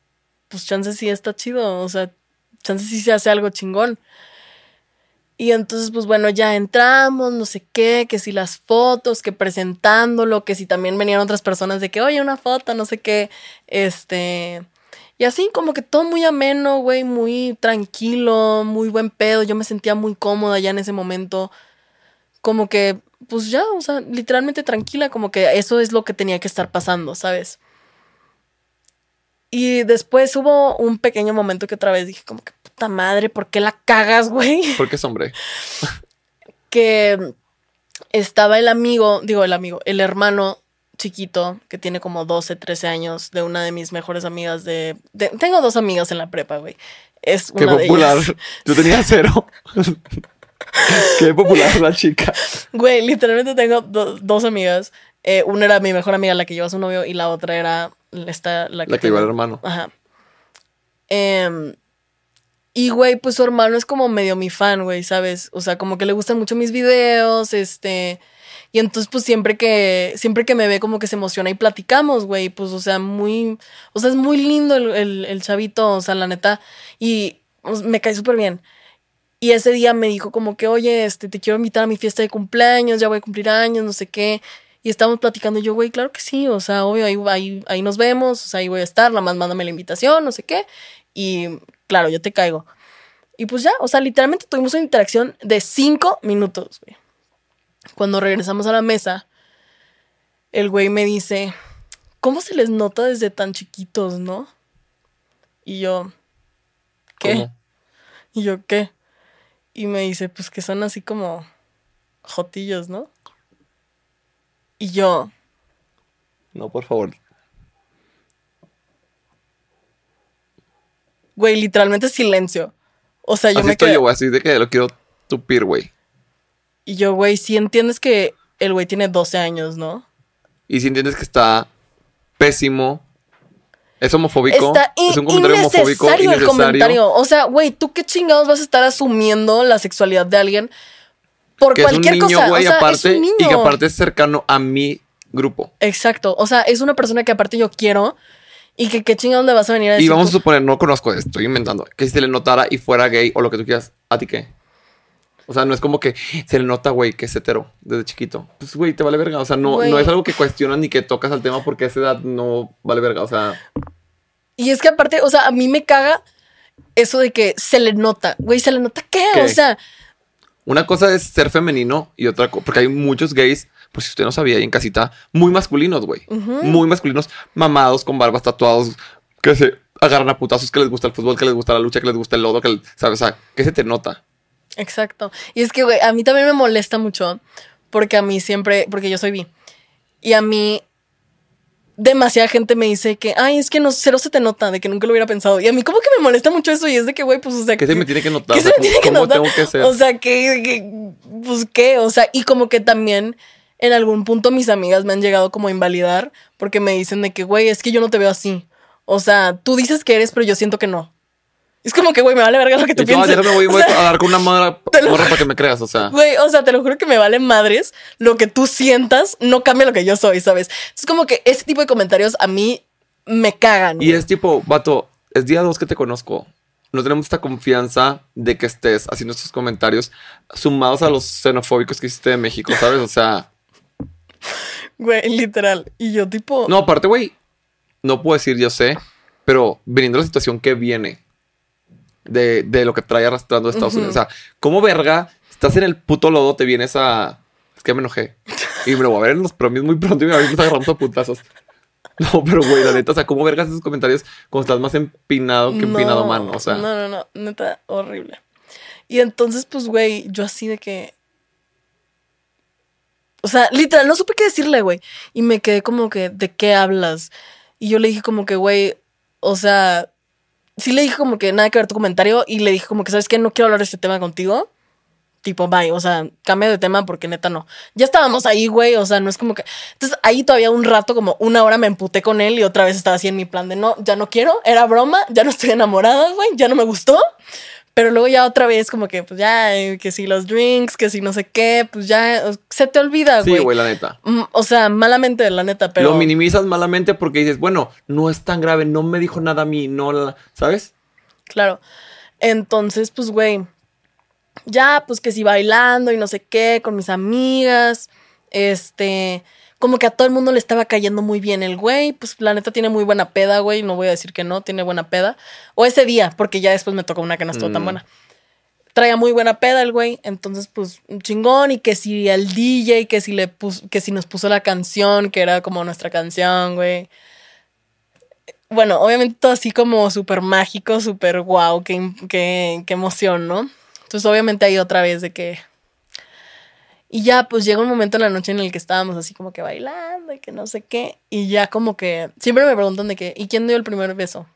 pues chance sí está chido, o sea, chance sí se hace algo chingón. Y entonces, pues bueno, ya entramos, no sé qué, que si las fotos, que presentándolo, que si también venían otras personas de que, oye, una foto, no sé qué, este... Y así como que todo muy ameno, güey, muy tranquilo, muy buen pedo. Yo me sentía muy cómoda ya en ese momento. Como que, pues ya, o sea, literalmente tranquila, como que eso es lo que tenía que estar pasando, ¿sabes? Y después hubo un pequeño momento que otra vez dije como que puta madre, ¿por qué la cagas, güey? Porque es hombre. *laughs* que estaba el amigo, digo el amigo, el hermano chiquito que tiene como 12, 13 años de una de mis mejores amigas de... de- tengo dos amigas en la prepa, güey. Es Qué una de popular. ellas. Yo tenía *laughs* cero. Qué popular la chica. Güey, literalmente tengo do- dos amigas. Eh, una era mi mejor amiga, la que lleva a su novio, y la otra era esta, la que, La que el hermano. Ajá. Em, y, güey, pues su hermano es como medio mi fan, güey, ¿sabes? O sea, como que le gustan mucho mis videos, este... Y entonces, pues siempre que, siempre que me ve, como que se emociona y platicamos, güey. Pues, o sea, muy, o sea, es muy lindo el, el- chavito, o sea, la neta. Y me cae súper bien. Y ese día me dijo como que, oye, este, te quiero invitar a mi fiesta de cumpleaños, ya voy a cumplir años, no sé qué. Y estábamos platicando y yo, güey, claro que sí, o sea, obvio, ahí, ahí, ahí nos vemos, o sea, ahí voy a estar, nada más mándame la invitación, no sé qué. Y claro, yo te caigo. Y pues ya, o sea, literalmente tuvimos una interacción de cinco minutos, güey. Cuando regresamos a la mesa, el güey me dice, ¿cómo se les nota desde tan chiquitos, no? Y yo, ¿qué? ¿Cómo? Y yo, ¿qué? Y me dice, pues que son así como jotillos, ¿no? Y yo, No, por favor. Güey, literalmente silencio. O sea, yo Así me estoy quedé. yo, güey. Así de que lo quiero tupir, güey. Y yo, güey, sí entiendes que el güey tiene 12 años, ¿no? Y si entiendes que está pésimo, es homofóbico, Está es un comentario homofóbico, innecesario el comentario. O sea, güey, ¿tú qué chingados vas a estar asumiendo la sexualidad de alguien por Que es un cualquier niño, cosa? güey, o sea, es aparte, un niño. y que aparte es cercano a mi grupo. Exacto. O sea, es una persona que aparte yo quiero y que qué chingados le vas a venir a decir. Y vamos a suponer, no conozco esto, estoy inventando, que si se le notara y fuera gay o lo que tú quieras, ¿a ti qué? O sea, no es como que se le nota, güey, que es hetero desde chiquito. Pues, güey, te vale verga. O sea, no, Güey. no es algo que cuestionas ni que tocas al tema porque a esa edad no vale verga. O sea, Y es que aparte, o sea, a mí me caga eso de que se le nota. Güey, ¿se le nota qué? ¿Qué? O sea, una cosa es ser femenino y otra cosa, porque hay muchos gays, pues si usted no sabía ahí en casita, muy masculinos, güey. Muy masculinos, mamados, con barbas, tatuados, que se agarran a putazos, que les gusta el fútbol, que les gusta la lucha, que les gusta el lodo, que, ¿sabes? O sea, que se te nota. exacto. Y es que, güey, a mí también me molesta mucho porque a mí siempre, porque yo soy bi. Y a mí demasiada gente me dice que, ay, es que no, cero se te nota, de que nunca lo hubiera pensado. Y a mí como que me molesta mucho eso y es de que, güey, pues, o sea... ¿Qué se me tiene que notar? ¿Qué se me tiene que ¿cómo notar? tengo que ser? O sea, que, que- pues, ¿qué? O sea, y como que también en algún punto mis amigas me han llegado como a invalidar porque me dicen de que, güey, es que yo no te veo así. O sea, tú dices que eres, pero yo siento que no. Es como que, güey, me vale verga lo que tú ah, pienses. déjame, voy, O voy sea, a dar con una morra, *laughs* morra para que me creas, o sea. Güey, o sea, te lo juro que me vale madres. Lo que tú sientas no cambia lo que yo soy, ¿sabes? Es como que ese tipo de comentarios a mí me cagan. Y güey. es tipo, vato, es día dos que te conozco. No tenemos esta confianza de que estés haciendo estos comentarios sumados a los xenofóbicos que hiciste de México, ¿sabes? O sea, Güey, literal. Y yo, tipo. no, aparte, güey, no puedo decir yo sé, pero viniendo la situación que viene de, de lo que trae arrastrando Estados. Unidos, o sea, ¿cómo verga estás en el puto lodo, te vienes a. Es que me enojé. Y me lo voy a ver en los premios muy pronto y me voy a agarrando a putazos. *laughs* No, pero güey, la neta, o sea, ¿cómo vergas esos comentarios cuando estás más empinado que empinado mano? O sea, No, no, no, neta, horrible. Y entonces, pues, güey, yo así de que. O sea, literal, no supe qué decirle, güey. Y me quedé como que, ¿de qué hablas? Y yo le dije como que, güey, o sea, sí le dije como que nada que ver tu comentario y le dije como que, ¿sabes qué? No quiero hablar de este tema contigo. Tipo, bye, o sea, cambia de tema porque neta no. Ya estábamos ahí, güey, o sea, no es como que... Entonces ahí todavía un rato, como una hora me emputé con él y otra vez estaba así en mi plan de no, ya no quiero, era broma, ya no estoy enamorada, güey, ya no me gustó. Pero luego ya otra vez como que, pues ya, eh, que si los drinks, que si no sé qué, pues ya se te olvida, sí, güey. güey, la neta. Mm, o sea, malamente, la neta, pero... Lo minimizas malamente porque dices, bueno, no es tan grave, no me dijo nada a mí, no, la- ¿sabes? Claro. Entonces, pues, güey, ya, pues que si bailando y no sé qué, con mis amigas, este, como que a todo el mundo le estaba cayendo muy bien el güey, pues la neta tiene muy buena peda, güey, no voy a decir que no, tiene buena peda. O ese día, porque ya después me tocó una que no estuvo tan Mm. buena. Traía muy buena peda el güey, entonces pues chingón y que si el DJ, que si le puso, que si nos puso la canción, que era como nuestra canción, güey bueno, obviamente todo así como súper mágico, súper guau, qué, qué, qué emoción, ¿no? Entonces obviamente ahí otra vez de que... Y ya pues llega un momento en la noche en el que estábamos así como que bailando y que no sé qué. Y ya como que siempre me preguntan de que, ¿y quién dio el primer beso?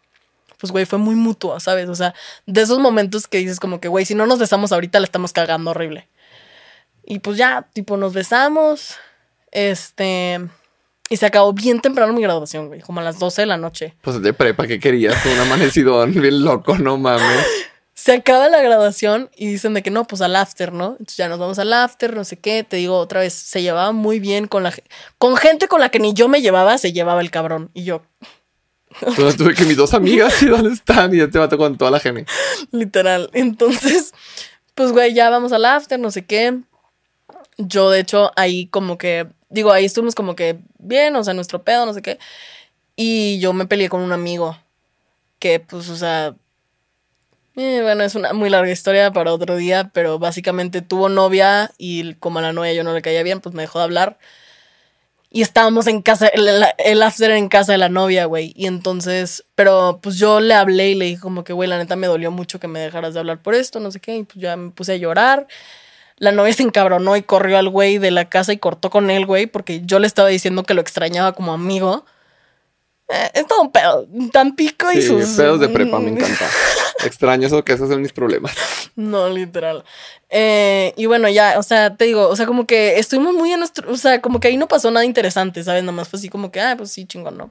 Pues güey, fue muy mutuo, ¿sabes? O sea, de esos momentos que dices como que, güey, si no nos besamos ahorita la estamos cagando horrible. Y pues ya, tipo, nos besamos. Este... Y se acabó bien temprano mi graduación, güey, como a las 12 de la noche. Pues de prepa, ¿qué querías? Un amanecidón *laughs* bien loco, no mames. Se acaba la graduación y dicen de que no, pues al after, ¿no? Entonces ya nos vamos al after, no sé qué. Te digo otra vez, se llevaba muy bien con la con gente con la que ni yo me llevaba, se llevaba el cabrón. Y yo, Entonces tuve que mis dos amigas, ¿y dónde están? Y ya te mato con toda la gente. *laughs* literal. Entonces, pues güey, ya vamos al after, no sé qué. Yo, de hecho, ahí como que, digo, ahí estuvimos como que bien, o sea, nuestro pedo, no sé qué. Y yo me peleé con un amigo que, pues, o sea, eh, bueno, es una muy larga historia para otro día, pero básicamente tuvo novia y como a la novia yo no le caía bien, pues me dejó de hablar. Y estábamos en casa, el, el- en casa de la novia, güey. Y entonces, pero pues yo le hablé y le dije como que, güey, la neta me dolió mucho que me dejaras de hablar por esto, no sé qué. Y pues ya me puse a llorar. La novia se encabronó y corrió al güey de la casa y cortó con él, güey, porque yo le estaba diciendo que lo extrañaba como amigo. Eh, es todo un pedo. Tampico y Sí, sus. pedos de prepa, me encanta. Extraño eso que esos son mis problemas. *laughs* No, literal. Eh, y bueno, ya, o sea, te digo, o sea, como que estuvimos muy en nuestro, o sea, como que ahí no pasó nada interesante, ¿sabes? Nada más fue así como que, ah, pues sí, chingón, ¿no?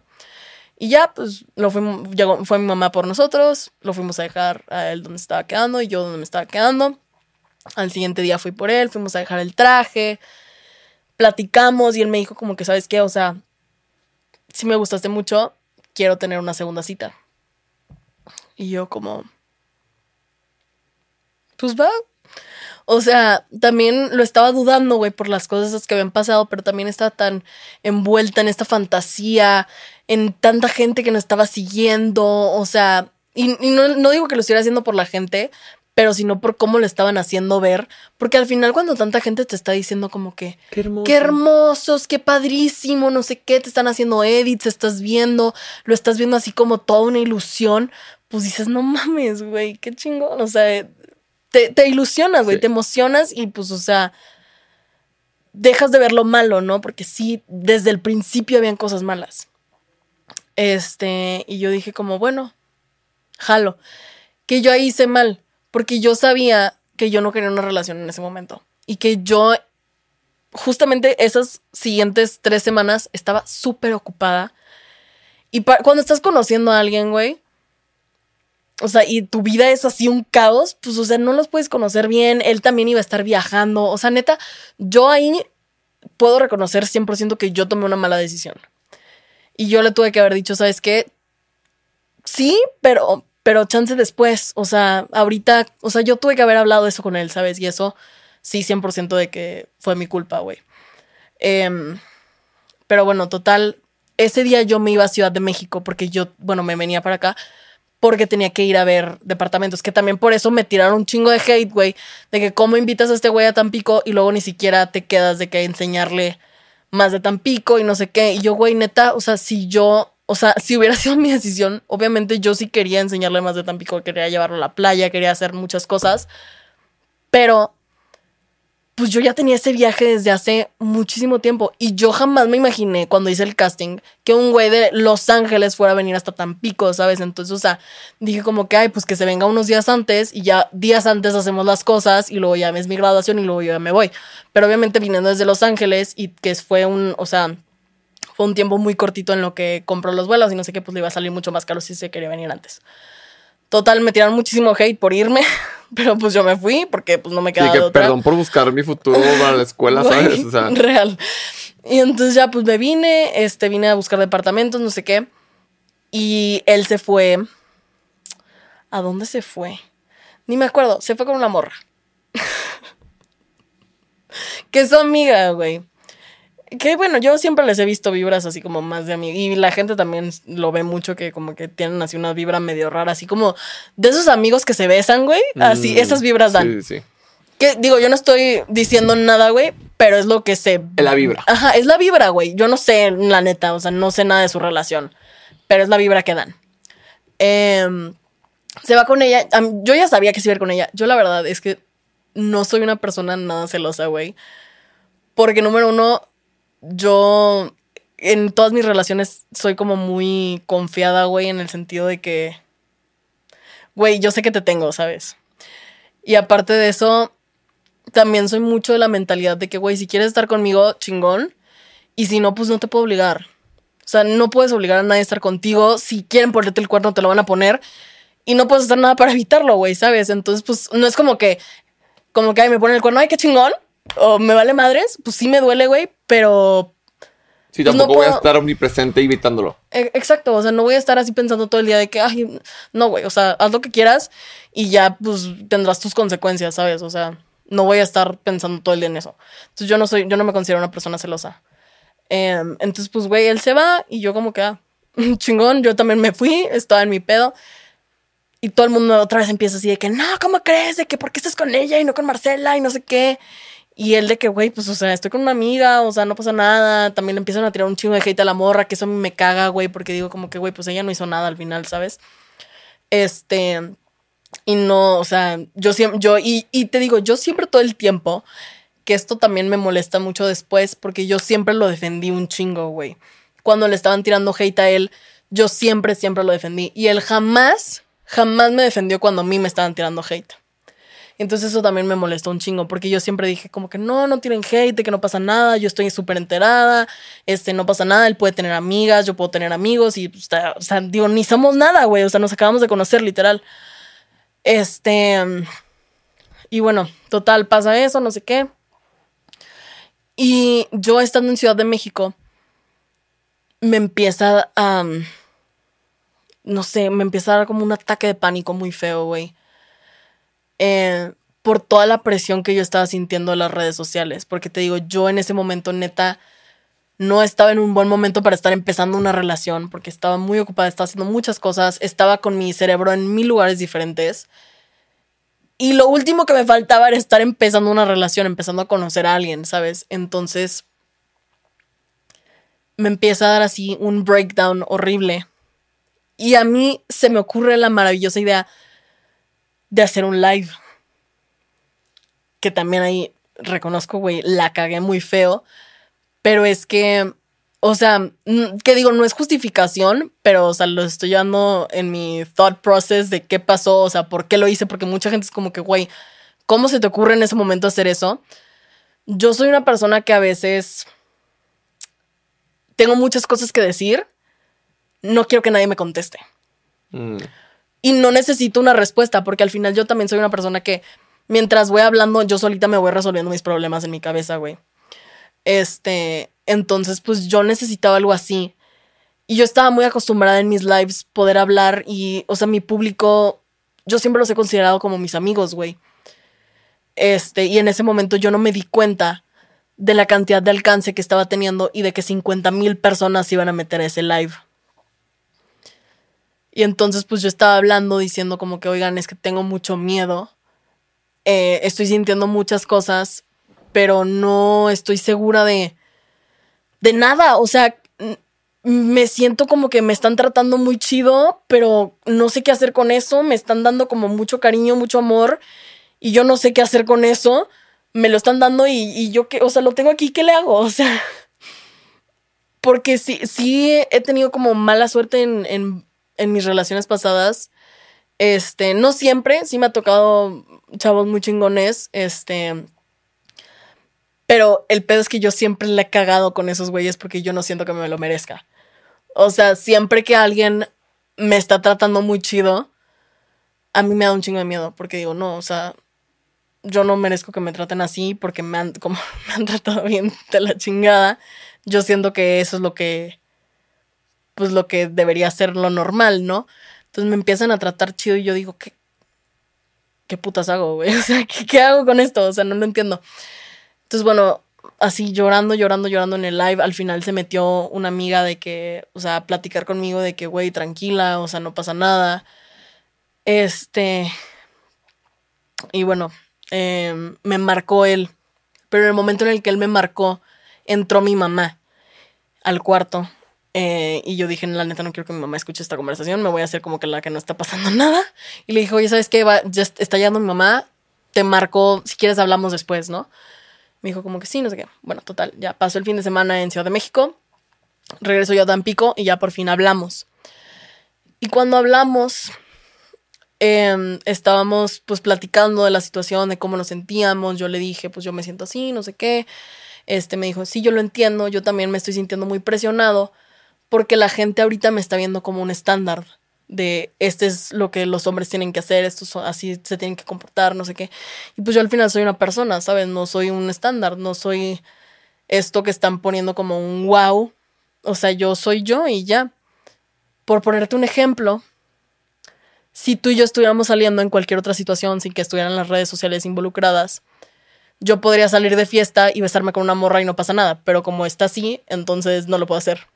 Y ya, pues, lo fuimos, llegó, fue mi mamá por nosotros, lo fuimos a dejar a él donde estaba quedando y yo donde me estaba quedando. Al siguiente día fui por él, fuimos a dejar el traje, platicamos y él me dijo como que, ¿sabes qué? O sea, si me gustaste mucho, quiero tener una segunda cita. Y yo como, pues va. O sea, también lo estaba dudando, güey, por las cosas que habían pasado, pero también estaba tan envuelta en esta fantasía, en tanta gente que nos estaba siguiendo, o sea, y, y no, no digo que lo estuviera haciendo por la gente, pero sino por cómo lo estaban haciendo ver, porque al final cuando tanta gente te está diciendo como que, Qué hermoso. qué hermosos, qué padrísimo, no sé qué, te están haciendo edits, estás viendo, lo estás viendo así como toda una ilusión, pues dices, no mames, güey, qué chingón, o sea, te, te ilusionas, güey, Sí. te emocionas y pues, o sea, dejas de ver lo malo, ¿no? Porque sí, desde el principio habían cosas malas. Este, y yo dije como, bueno, jalo. Que yo ahí hice mal, porque yo sabía que yo no quería una relación en ese momento. Y que yo, justamente esas siguientes tres semanas, estaba súper ocupada. Y cuando estás conociendo a alguien, güey, o sea, y tu vida es así un caos, pues, o sea, no los puedes conocer bien. Él también iba a estar viajando. O sea, neta, yo ahí puedo reconocer 100% que yo tomé una mala decisión. Y yo le tuve que haber dicho, ¿sabes qué? Sí, pero, pero chance después. O sea, ahorita, o sea, yo tuve que haber hablado eso con él, ¿sabes? Y eso sí, 100% de que fue mi culpa, güey. Em, pero bueno, total, ese día yo me iba a Ciudad de México porque yo, bueno, me venía para acá porque tenía que ir a ver departamentos, que también por eso me tiraron un chingo de hate, güey, de que cómo invitas a este güey a Tampico y luego ni siquiera te quedas de que enseñarle más de Tampico y no sé qué. Y yo, güey, neta, o sea, si yo, o sea, si hubiera *laughs* sido mi decisión, obviamente yo sí quería enseñarle más de Tampico, quería llevarlo a la playa, quería hacer muchas cosas, pero pues yo ya tenía ese viaje desde hace muchísimo tiempo y yo jamás me imaginé cuando hice el casting que un güey de Los Ángeles fuera a venir hasta Tampico, ¿sabes? Entonces, o sea, dije como que, ay, pues que se venga unos días antes y ya días antes hacemos las cosas y luego ya es mi graduación y luego yo ya me voy. Pero obviamente viniendo desde Los Ángeles y que fue un, o sea, fue un tiempo muy cortito en lo que compró los vuelos y no sé qué, pues le iba a salir mucho más caro si se quería venir antes. Total, me tiraron muchísimo hate por irme, *laughs* pero pues yo me fui porque pues no me Sí, quedaba que de otra. perdón por buscar mi futuro para la escuela, *laughs* ¿sabes? O sea, real. Y entonces ya pues me vine, este, vine a buscar departamentos, no sé qué. Y él se fue. ¿A dónde se fue? Ni me acuerdo, se fue con una morra. *laughs* que es su amiga, güey. Que bueno, yo siempre les he visto vibras así como más de amiga. Y la gente también lo ve mucho que como que tienen así una vibra medio rara, así como de esos amigos que se besan, güey. Así, mm, esas vibras dan. Sí, sí. Que digo, yo no estoy diciendo nada, güey, pero es lo que se. Es la vibra. Ajá, es la vibra, güey. Yo no sé, la neta, o sea, no sé nada de su relación, pero es la vibra que dan. Em, se va con ella. yo ya sabía que se iba a ir con ella. Yo, la verdad, es que no soy una persona nada celosa, güey. Porque, número uno, yo en todas mis relaciones soy como muy confiada, güey, en el sentido de que. Güey, yo sé que te tengo, ¿sabes? Y aparte de eso, también soy mucho de la mentalidad de que, güey, si quieres estar conmigo, chingón. Y si no, pues no te puedo obligar. O sea, no puedes obligar a nadie a estar contigo. Si quieren ponerte el cuerno, te lo van a poner. Y no puedes hacer nada para evitarlo, güey, ¿sabes? Entonces, pues no es como que, como que, ay, me ponen el cuerno, ay, qué chingón. O me vale madres. Pues sí me duele, güey, pero Sí, Pues no tampoco voy a estar omnipresente evitándolo. E- Exacto, o sea, no voy a estar así pensando todo el día de que, ay, no, güey, o sea, haz lo que quieras y ya, pues, tendrás tus consecuencias, ¿sabes? O sea, no voy a estar pensando todo el día en eso. Entonces, yo no soy, yo no me considero una persona celosa. Em, entonces, pues, güey, él se va y yo como que, ah, *laughs* chingón, yo también me fui, estaba en mi pedo. Y todo el mundo otra vez empieza así de que, no, ¿cómo crees? De que, ¿por qué estás con ella y no con Marcela y no sé qué? Y él de que, güey, pues, o sea, estoy con una amiga, o sea, no pasa nada. También empiezan a tirar un chingo de hate a la morra, que eso me caga, güey, porque digo como que, güey, pues ella no hizo nada al final, ¿sabes? Este, y no, o sea, yo siempre, yo, y, y te digo, yo siempre todo el tiempo, que esto también me molesta mucho después, porque yo siempre lo defendí un chingo, güey. Cuando le estaban tirando hate a él, yo siempre, siempre lo defendí. Y él jamás, jamás me defendió cuando a mí me estaban tirando hate. Entonces eso también me molestó un chingo, porque yo siempre dije como que no, no tienen hate, que no pasa nada, yo estoy súper enterada, este, no pasa nada, él puede tener amigas, yo puedo tener amigos, y, pues, o sea, digo, ni somos nada, güey, o sea, nos acabamos de conocer, literal. Este, y bueno, total, pasa eso, no sé qué. Y yo estando en Ciudad de México, me empieza a, no sé, me empieza a dar como un ataque de pánico muy feo, güey eh, por toda la presión que yo estaba sintiendo en las redes sociales. Porque te digo, yo en ese momento, neta, no estaba en un buen momento para estar empezando una relación, porque estaba muy ocupada, estaba haciendo muchas cosas, estaba con mi cerebro en mil lugares diferentes. Y lo último que me faltaba era estar empezando una relación, empezando a conocer a alguien, ¿sabes? Entonces me empieza a dar así un breakdown horrible. Y a mí se me ocurre la maravillosa idea de hacer un live. Que también ahí reconozco, güey, la cagué muy feo. Pero es que o sea, que digo, no es justificación, pero, o sea, lo estoy llevando en mi thought process de qué pasó, o sea, por qué lo hice, porque mucha gente es como que, güey, ¿cómo se te ocurre en ese momento hacer eso? Yo soy una persona que a veces tengo muchas cosas que decir, no quiero que nadie me conteste. Mm. Y no necesito una respuesta, porque al final yo también soy una persona que mientras voy hablando, yo solita me voy resolviendo mis problemas en mi cabeza, güey. Este, entonces, pues yo necesitaba algo así. Y yo estaba muy acostumbrada en mis lives poder hablar y, o sea, mi público, yo siempre los he considerado como mis amigos, güey. Este, y en ese momento yo no me di cuenta de la cantidad de alcance que estaba teniendo y de que 50 mil personas iban a meter a ese live. Y entonces pues yo estaba hablando diciendo como que, oigan, es que tengo mucho miedo. Eh, estoy sintiendo muchas cosas, pero no estoy segura de, de nada. O sea, me siento como que me están tratando muy chido, pero no sé qué hacer con eso. Me están dando como mucho cariño, mucho amor, y yo no sé qué hacer con eso. Me lo están dando y, y yo, que, o sea, lo tengo aquí, ¿qué le hago? *laughs* O sea, porque sí, sí he tenido como mala suerte en, en en mis relaciones pasadas. Este, no siempre, sí me ha tocado chavos muy chingones, este, pero el pedo es que yo siempre le he cagado con esos güeyes porque yo no siento que me lo merezca. O sea, siempre que alguien me está tratando muy chido, a mí me da un chingo de miedo porque digo, no, o sea, yo no merezco que me traten así porque me han, *laughs* como me han tratado bien de la chingada. Yo siento que eso es lo que pues lo que debería ser lo normal, ¿no? Entonces me empiezan a tratar chido y yo digo, ¿qué, qué putas hago, güey? *laughs* O sea, ¿qué, ¿qué, hago con esto? O sea, no lo entiendo. Entonces, bueno, así llorando, llorando, llorando en el live, al final se metió una amiga de que, o sea, a platicar conmigo de que, güey, tranquila, o sea, no pasa nada. Este. Y bueno, eh, me marcó él. Pero en el momento en el que él me marcó, entró mi mamá al cuarto eh, y yo dije, la neta, no quiero que mi mamá escuche esta conversación, me voy a hacer como que la que no está pasando *laughs* nada. Y le dijo, oye, ¿sabes qué? Ya está llegando mi mamá, te marco, si quieres hablamos después, ¿no? Me dijo como que sí, no sé qué. Bueno, total, ya pasó el fin de semana en Ciudad de México, regreso yo a Tampico y ya por fin hablamos. Y cuando hablamos, eh, estábamos pues platicando de la situación, de cómo nos sentíamos, yo le dije, pues yo me siento así, no sé qué. Este me dijo, sí, yo lo entiendo, yo también me estoy sintiendo muy presionado porque la gente ahorita me está viendo como un estándar de este es lo que los hombres tienen que hacer, esto así se tienen que comportar, no sé qué. Y pues yo al final soy una persona, ¿sabes? No soy un estándar, no soy esto que están poniendo como un wow. O sea, yo soy yo y ya. Por ponerte un ejemplo, si tú y yo estuviéramos saliendo en cualquier otra situación sin que estuvieran las redes sociales involucradas, yo podría salir de fiesta y besarme con una morra y no pasa nada, pero como está así, entonces no lo puedo hacer.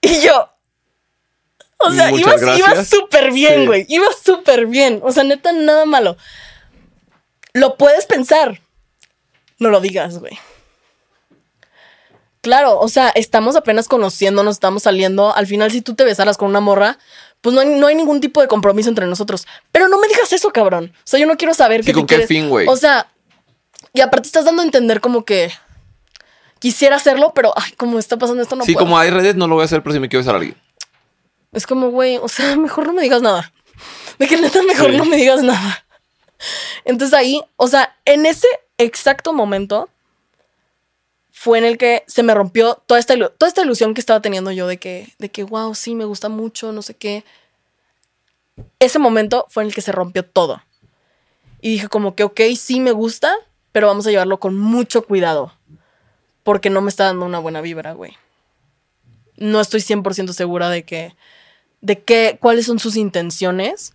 *laughs* Y yo. O sea, iba súper bien, güey. Iba súper bien. O sea, neta, nada malo. Lo puedes pensar. No lo digas, güey. Claro, o sea, estamos apenas conociéndonos, estamos saliendo. Al final, si tú te besaras con una morra, pues no hay, no hay ningún tipo de compromiso entre nosotros. Pero no me digas eso, cabrón. O sea, yo no quiero saber sí, ¿Con qué fin, güey? O sea, y aparte estás dando a entender como que quisiera hacerlo, pero ay, como está pasando esto, no sí, como hay redes, no lo voy a hacer, pero si me quiero besar a alguien. Es como, güey, o sea, *laughs* mejor no me digas nada. De que neta, mejor no me digas nada. Entonces ahí, o sea, en ese exacto momento fue en el que se me rompió toda esta, toda esta ilusión que estaba teniendo yo de que, de que, wow, sí, me gusta mucho, no sé qué. Ese momento fue en el que se rompió todo. Y dije como que, ok, sí me gusta, pero vamos a llevarlo con mucho cuidado porque no me está dando una buena vibra, güey. No estoy 100% segura de que, de qué, cuáles son sus intenciones.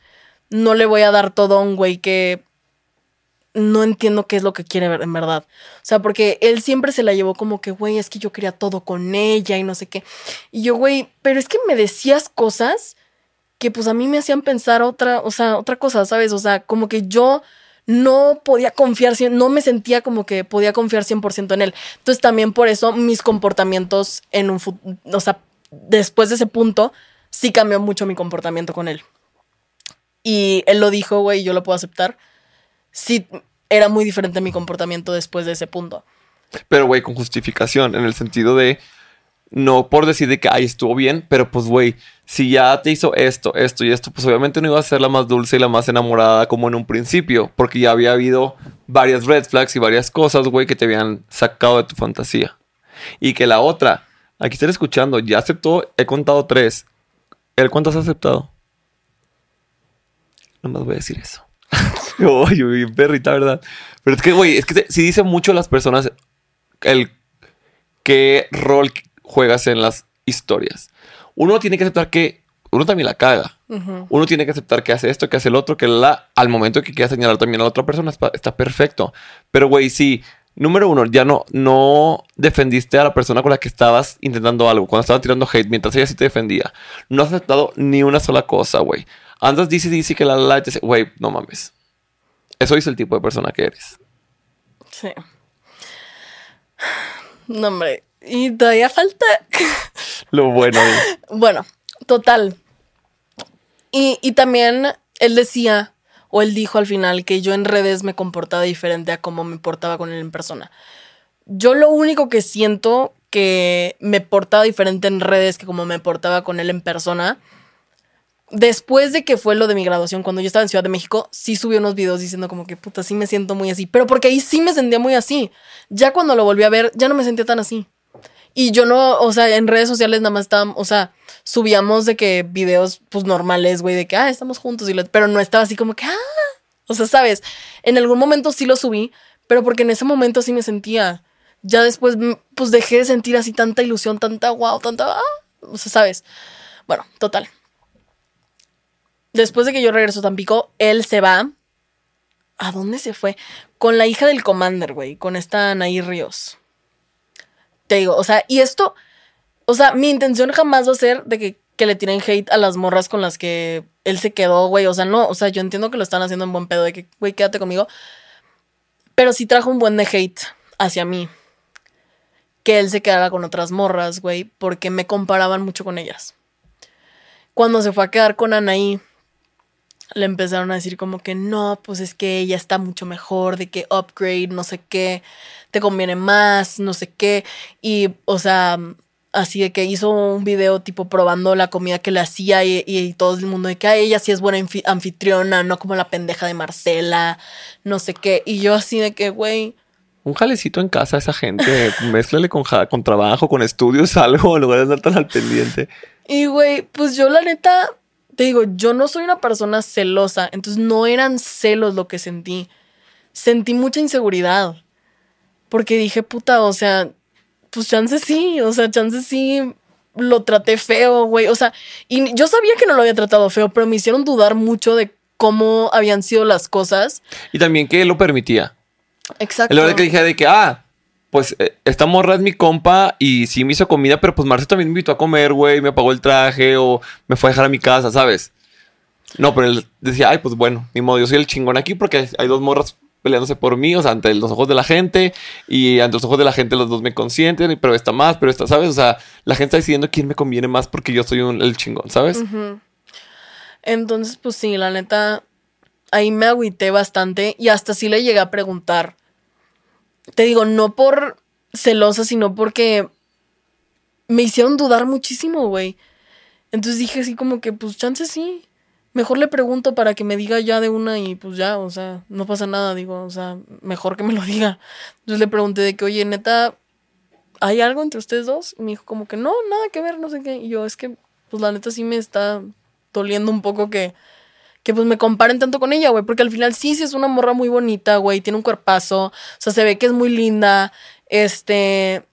No le voy a dar todo a un güey que no entiendo qué es lo que quiere ver en verdad. O sea, porque él siempre se la llevó como que, güey, es que yo quería todo con ella y no sé qué. Y yo, güey, pero es que me decías cosas que pues a mí me hacían pensar otra, o sea, otra cosa, ¿sabes? O sea, como que yo no podía confiar, no me sentía como que podía confiar 100% en él. Entonces también por eso mis comportamientos en un o sea, después de ese punto, sí cambió mucho mi comportamiento con él. Y él lo dijo, güey, yo lo puedo aceptar. Sí, era muy diferente mi comportamiento después de ese punto. Pero, güey, con justificación, en el sentido de, No por decir de que, ay, estuvo bien, pero pues, güey, si ya te hizo esto, esto y esto, pues obviamente no iba a ser la más dulce y la más enamorada como en un principio, porque ya había habido varias red flags y varias cosas, güey, que te habían sacado de tu fantasía. Y que la otra, aquí estoy escuchando, ya aceptó, he contado tres. ¿El cuántas has aceptado? No más voy a decir eso. *laughs* Uy, perrita, ¿verdad? Pero es que, güey, es que si dice mucho las personas el qué rol juegas en las historias. Uno tiene que aceptar que uno también la caga. Uno tiene que aceptar que hace esto, que hace el otro, que la, al momento que quiera señalar también a la otra persona está, perfecto. Pero, güey, si, número uno, ya no, no defendiste a la persona con la que estabas intentando algo, cuando estaban tirando hate, mientras ella sí te defendía, no has aceptado ni una sola cosa, güey. Andas, dice, dice que la la, dice, güey, no mames. Eso es el tipo de persona que eres. Sí. No, hombre. Y todavía falta. Lo bueno. *laughs* Bueno, total. Y, y también él decía, o él dijo al final, que yo en redes me comportaba diferente a cómo me portaba con él en persona. Yo lo único que siento que me portaba diferente en redes que como me portaba con él en persona después de que fue lo de mi graduación, cuando yo estaba en Ciudad de México, sí subí unos videos diciendo como que puta, sí me siento muy así. Pero porque ahí sí me sentía muy así. Ya cuando lo volví a ver, ya no me sentía tan así. Y yo no, o sea, en redes sociales nada más estábamos, o sea, subíamos de que videos pues normales, güey, de que, ah, estamos juntos, pero no estaba así como que, ah, o sea, sabes, en algún momento sí lo subí, pero porque en ese momento sí me sentía. Ya después, mm, pues dejé de sentir así tanta ilusión, tanta wow, tanta, ah, o sea, sabes. Bueno, total después de que yo regreso a Tampico, él se va. ¿A dónde se fue? Con la hija del Commander, güey, con esta Anaí Ríos. Te digo, o sea, y esto, o sea, mi intención jamás va a ser de que, que le tiren hate a las morras con las que él se quedó, güey. O sea, no, o sea, yo entiendo que lo están haciendo en buen pedo, de que, güey, quédate conmigo. Pero sí trajo un buen de hate hacia mí. Que él se quedara con otras morras, güey, porque me comparaban mucho con ellas. Cuando se fue a quedar con Anaí, le empezaron a decir como que no, pues es que ella está mucho mejor, de que upgrade, no sé qué, te conviene más, no sé qué. Y, o sea, así de que hizo un video tipo probando la comida que le hacía y, todo el mundo de que ella sí es buena anfitriona, no como la pendeja de Marcela, no sé qué. Y yo así de que, güey. Un jalecito en casa a esa gente, *laughs* mézclale con, con trabajo, con estudios, *laughs* algo, en lugar de andar tan al pendiente. Y, güey, pues yo la neta te digo, yo no soy una persona celosa, entonces no eran celos lo que sentí. Sentí mucha inseguridad. Porque dije, puta, o sea, pues chance sí, o sea, chance sí lo traté feo, güey. O sea, y yo sabía que no lo había tratado feo, pero me hicieron dudar mucho de cómo habían sido las cosas. Y también que él lo permitía. Exacto. La verdad que dije de que, ah, pues eh, esta morra es mi compa y sí me hizo comida, pero pues Marce también me invitó a comer, güey, me pagó el traje o me fue a dejar a mi casa, ¿sabes? No, pero él decía, ay, pues bueno, ni modo, yo soy el chingón aquí porque hay dos morras peleándose por mí, o sea, ante los ojos de la gente y ante los ojos de la gente los dos me consienten, pero esta más, pero esta, ¿sabes? O sea, la gente está decidiendo quién me conviene más porque yo soy el chingón, ¿sabes? Entonces, pues sí, la neta, ahí me agüité bastante y hasta sí le llegué a preguntar te digo, no por celosa, sino porque me hicieron dudar muchísimo, güey. Entonces dije así como que, pues chance sí. Mejor le pregunto para que me diga ya de una y pues ya, o sea, no pasa nada, digo, o sea, mejor que me lo *laughs* diga. Entonces le pregunté de que, oye, neta, ¿hay algo entre ustedes dos? Y me dijo como que no, nada que ver, no sé qué. Y yo, es que, pues la neta sí me está doliendo un poco que, que pues me comparen tanto con ella, güey, porque al final sí, sí es una morra muy bonita, güey, tiene un cuerpazo, o sea, se ve que es muy linda, este,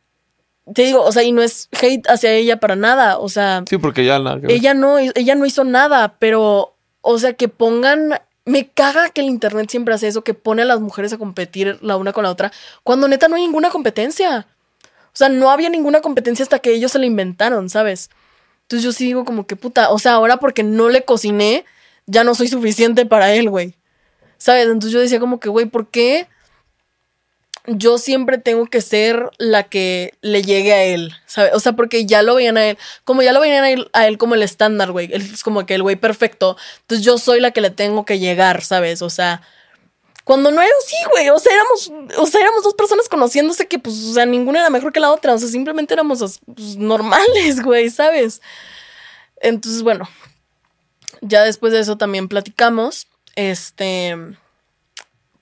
te digo, o sea, y no es hate hacia ella para nada, o sea, sí, porque ella no, ella no, ella no hizo nada, pero, o sea, que pongan, me caga que el internet siempre hace eso, que pone a las mujeres a competir la una con la otra, cuando neta no hay ninguna competencia, o sea, no había ninguna competencia hasta que ellos se la inventaron, ¿sabes? Entonces yo sí digo como que puta, o sea, ahora porque no le cociné, ya no soy suficiente para él, güey. ¿Sabes? Entonces yo decía como que, güey, ¿por qué yo siempre tengo que ser la que le llegue a él? ¿Sabes? O sea, porque ya lo veían a él, como ya lo veían a él, a él como el estándar, güey. Es como que el güey perfecto. Entonces yo soy la que le tengo que llegar, ¿sabes? O sea, Cuando no era así, güey. O sea, éramos, o sea, éramos dos personas conociéndose que, pues, o sea, ninguna era mejor que la otra. O sea, simplemente éramos pues, normales, *laughs* güey, ¿sabes? Entonces, bueno, ya después de eso también platicamos, este,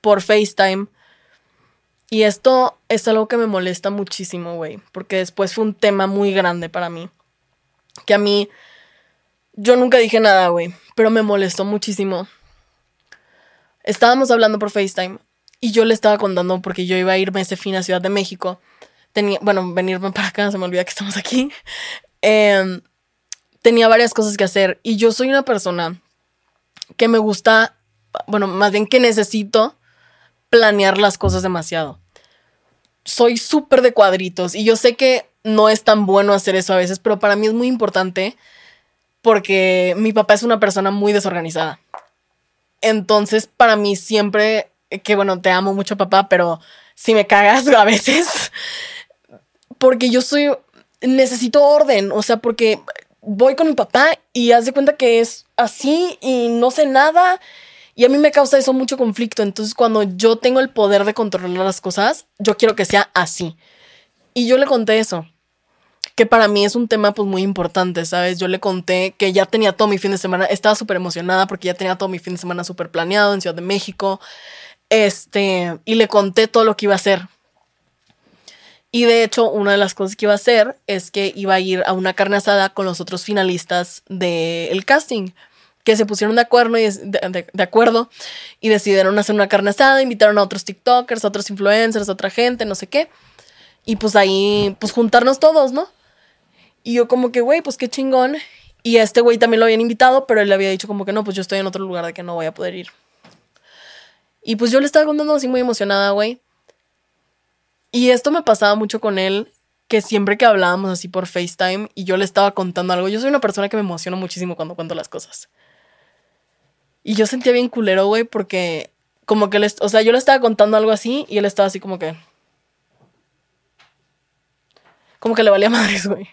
por FaceTime. Y esto es algo que me molesta muchísimo, güey, porque después fue un tema muy grande para mí. Que a mí, yo nunca dije nada, güey, pero me molestó muchísimo. Estábamos hablando por FaceTime y yo le estaba contando porque yo iba a irme ese fin a Ciudad de México. Tenía, bueno, venirme para acá, se me olvida que estamos aquí. Em, tenía varias cosas que hacer y yo soy una persona que me gusta, bueno, más bien que necesito planear las cosas demasiado. Soy súper de cuadritos y yo sé que no es tan bueno hacer eso a veces, pero para mí es muy importante porque mi papá es una persona muy desorganizada. Entonces, para mí siempre, que bueno, te amo mucho papá, pero si me cagas *laughs* a veces, porque yo soy, necesito orden, o sea, porque voy con mi papá y haz de cuenta que es así y no sé nada y a mí me causa eso mucho conflicto. Entonces, cuando yo tengo el poder de controlar las cosas, yo quiero que sea así. Y yo le conté eso. Que para mí es un tema pues muy importante, ¿sabes? Yo le conté que ya tenía todo mi fin de semana, estaba súper emocionada porque ya tenía todo mi fin de semana súper planeado en Ciudad de México. Este, y le conté todo lo que iba a hacer. Y de hecho, una de las cosas que iba a hacer es que iba a ir a una carne asada con los otros finalistas del casting se pusieron de acuerdo, y de, acuerdo y decidieron hacer una carne asada, invitaron a otros TikTokers, a otros influencers, a otra gente, no sé qué. Y pues ahí, pues juntarnos todos, ¿no? Y yo como que, güey, pues qué chingón. Y a este güey también lo habían invitado, pero él le había dicho como que no, pues yo estoy en otro lugar de que no voy a poder ir. Y pues yo le estaba contando así muy emocionada, güey. Y esto me pasaba mucho con él, que siempre que hablábamos así por FaceTime y yo le estaba contando algo, yo soy una persona que me emociona muchísimo cuando cuento las cosas. Y yo sentía bien culero, güey, porque como que, les, o sea, yo le estaba contando algo así y él estaba así como que... Como que le valía *laughs* madres, güey.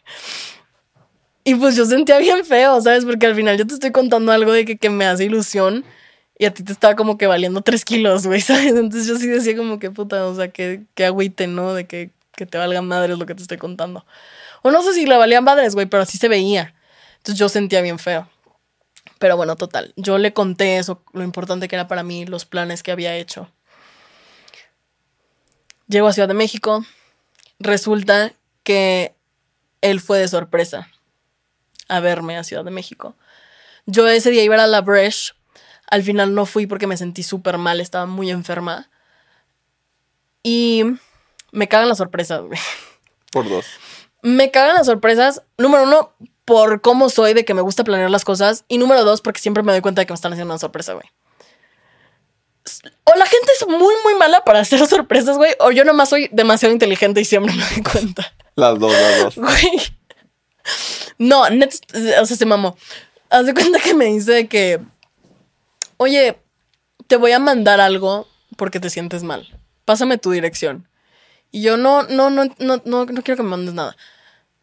Y pues yo sentía bien feo, ¿sabes? Porque al final yo te estoy contando algo de que, que me hace ilusión y a ti te estaba como que valiendo tres kilos, güey, *laughs* ¿sabes? Entonces yo sí decía como que puta, o sea, que, que agüite, ¿no? De que, que te valga madres lo que te estoy contando. O no sé si le valían madres, güey, pero así se veía. Entonces yo sentía bien feo. Pero bueno, total, yo le conté eso, lo importante que era para mí, los planes que había hecho. Llego a Ciudad de México, resulta que él fue de sorpresa a verme a Ciudad de México. Yo ese día iba a la Bresh, al final no fui porque me sentí súper mal, estaba muy enferma. Y me cagan las sorpresas, güey. Por dos. Me cagan las sorpresas, número uno, por cómo soy de que me gusta planear las cosas. Y número dos, porque siempre me doy cuenta de que me están haciendo una sorpresa, güey. O la gente es muy, muy mala para hacer *laughs* sorpresas, güey. O yo nomás soy demasiado inteligente y siempre me doy cuenta. Las dos, las dos. *laughs* Güey. No, net, o sea, se mamó. Haz de cuenta que me dice que, oye, te voy a mandar algo porque te sientes mal. Pásame tu dirección. Y yo no, no, no, no, no, no quiero que me mandes nada.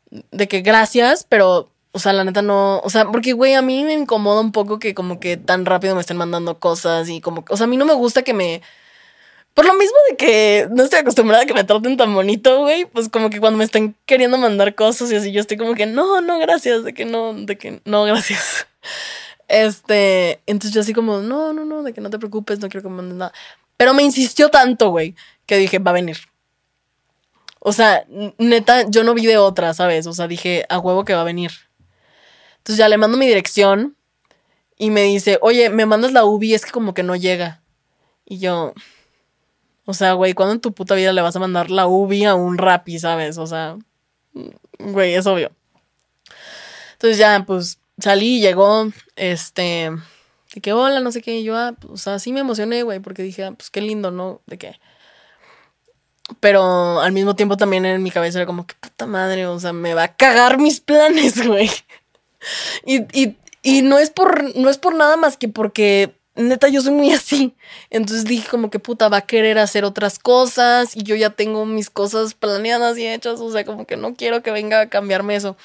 De que gracias, pero o sea, la neta no. O sea, porque, güey, a mí me incomoda un poco que como que tan rápido me estén mandando cosas y como. O sea, a mí no me gusta que me. Por lo mismo de que no estoy acostumbrada a que me traten tan bonito, güey, pues como que cuando me están queriendo mandar cosas y así, yo estoy como que no, no, gracias, de que no, de que no, gracias. *laughs* Este, entonces yo así como, no, no, no, de que no te preocupes, no quiero que me mandes nada. Pero me insistió tanto, güey, que dije, va a venir. O sea, neta, yo no vi de otra, ¿sabes? O sea, dije, a huevo que va a venir. Entonces ya le mando mi dirección y me dice, oye, me mandas la UBI, es que como que no llega. Y yo, o sea, güey, ¿cuándo en tu puta vida le vas a mandar la UBI a un rapi, sabes? O sea, güey, es obvio. Entonces ya, pues salí, llegó, este, de que hola, no sé qué, y yo, ah, pues, o sea, sí me emocioné, güey, porque dije, ah, pues qué lindo, ¿no? De que. Pero al mismo tiempo también en mi cabeza era como, que puta madre, o sea, me va a cagar mis planes, *laughs* güey. *laughs* Y, no, es por, no es por nada más que porque neta yo soy muy así. Entonces dije como que puta va a querer hacer otras cosas y yo ya tengo mis cosas planeadas y hechas, o sea, como que no quiero que venga a cambiarme eso.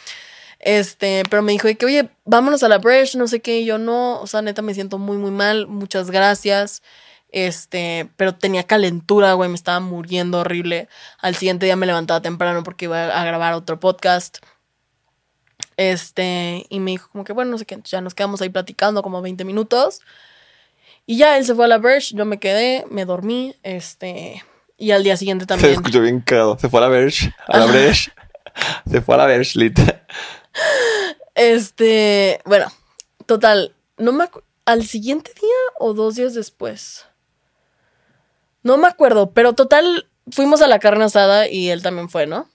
Este, pero me dijo que, oye, vámonos a la Bresh, no sé qué, y yo no, o sea, neta me siento muy, muy mal, muchas gracias. Este, pero tenía calentura, güey, me estaba muriendo horrible. Al siguiente día me levantaba temprano porque iba a grabar otro podcast. Este, y me dijo como que, bueno, no sé qué, ya nos quedamos ahí platicando como 20 minutos. Y ya él se fue a la Verge, yo me quedé, me dormí, este, y al día siguiente *laughs* Se también. escuchó bien cagado. Se fue a la Verge. A la Verge. Se fue a la Verge, lit. Este, bueno, total, no me al siguiente día o dos días después. No me acuerdo, pero total fuimos a la carne asada y él también fue, ¿no?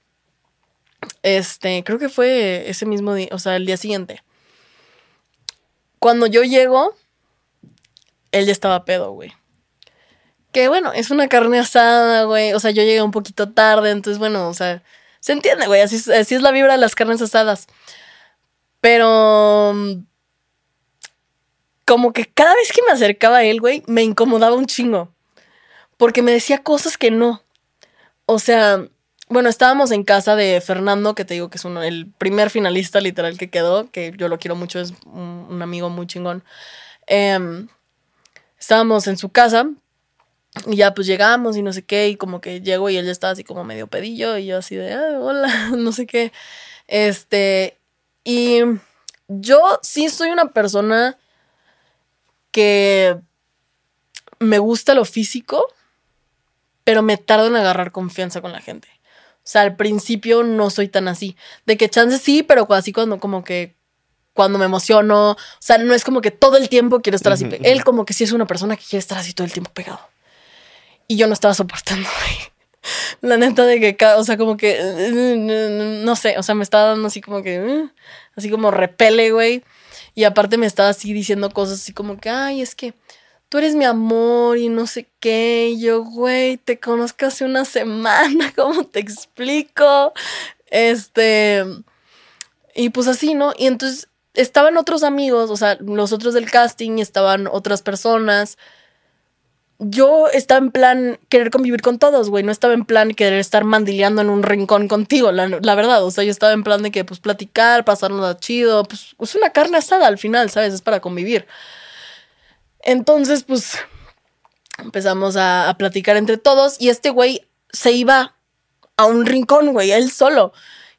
Este, creo que fue ese mismo día, o sea, el día siguiente. Cuando yo llego, él ya estaba pedo, güey. Que bueno, es una carne asada, güey. O sea, yo llegué un poquito tarde, entonces bueno, o sea, se entiende, güey. Así, es- la vibra de las carnes asadas. Pero mm, como que cada vez que me acercaba a él, güey, me incomodaba un chingo. Porque me decía cosas que no. O sea, bueno, estábamos en casa de Fernando, que te digo que es uno, el primer finalista literal que quedó, que yo lo quiero mucho, es un, amigo muy chingón. Em, estábamos en su casa y ya pues llegamos y no sé qué, y como que llego y él ya estaba así como medio pedillo y yo así de, "Ah, hola, *laughs* no sé qué. Este, y yo sí soy una persona que me gusta lo físico, pero me tardo en agarrar confianza con la gente. O sea, al principio no soy tan así. De que chance sí, pero así cuando como que cuando me emociono, o sea, no es como que todo el tiempo quiero estar así. Él como que sí es una persona que quiere estar así todo el tiempo pegado. Y yo no estaba soportando, *laughs* güey. La neta de que, o sea, como que, no sé, o sea, me estaba dando así como que, así como repele, güey. Y aparte me estaba así diciendo cosas así como que, ay, es que tú eres mi amor y no sé qué. Yo, güey, te conozco hace una semana, *laughs* ¿cómo te explico? Este, y pues así, ¿no? Y entonces estaban otros amigos, o sea, los otros del casting, estaban otras personas. Yo estaba en plan querer convivir con todos, güey. No estaba en plan querer estar mandileando en un rincón contigo, la, la verdad. O sea, yo estaba en plan de que, pues, platicar, pasarnos chido. Pues, es una carne asada al final, ¿sabes? Es para convivir. Entonces, pues, empezamos a, platicar entre todos y este güey se iba a un rincón, güey, él solo.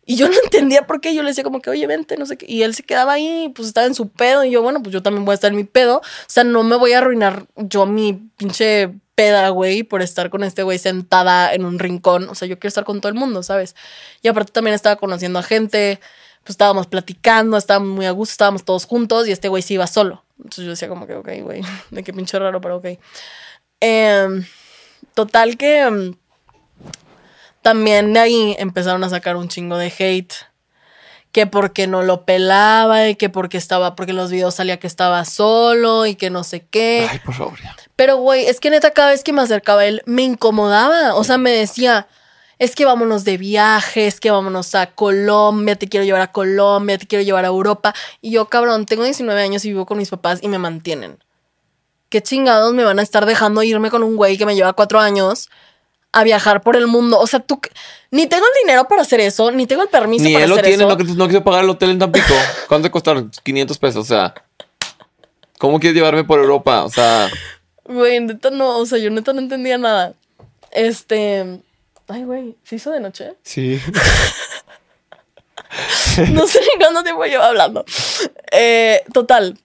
Y yo no entendía por qué. Yo le decía como que, oye, vente, no sé qué. Y él se quedaba ahí, pues estaba en su pedo. Y yo, bueno, pues yo también voy a estar en mi pedo. O sea, no me voy a arruinar yo mi pinche peda, güey, por estar con este güey sentada en un rincón. O sea, yo quiero estar con todo el mundo, ¿sabes? Y aparte también estaba conociendo a gente. Pues estábamos platicando, estábamos muy a gusto, estábamos todos juntos. Y este güey se iba solo. Entonces yo decía como que, ok, güey, *laughs* de qué pinche raro, pero ok. Em, total que... em, también de ahí empezaron a sacar un chingo de hate. Que porque no lo pelaba y que porque estaba, porque en los videos salía que estaba solo y que no sé qué. Ay, por favor, ya. Pero, güey, es que neta, cada vez que me acercaba a él, me incomodaba. O sea, me decía, es que vámonos de viaje, es que vámonos a Colombia, te quiero llevar a Colombia, te quiero llevar a Europa. Y yo, cabrón, tengo 19 años y vivo con mis papás y me mantienen. ¿Qué chingados me van a estar dejando irme con un güey que me lleva cuatro años a viajar por el mundo? O sea, tú, ni tengo el dinero para hacer eso, ni tengo el permiso Ni para él lo hacer tiene, eso. no, no quiso pagar el hotel en Tampico. ¿Cuánto costaron? 500 pesos, o sea. ¿Cómo quieres llevarme por Europa? O sea, Güey, neta no, o sea, yo neta no entendía nada. Este. Ay, güey, ¿se hizo de noche? sí. *laughs* No sé ni cuánto tiempo llevo hablando. Eh, total.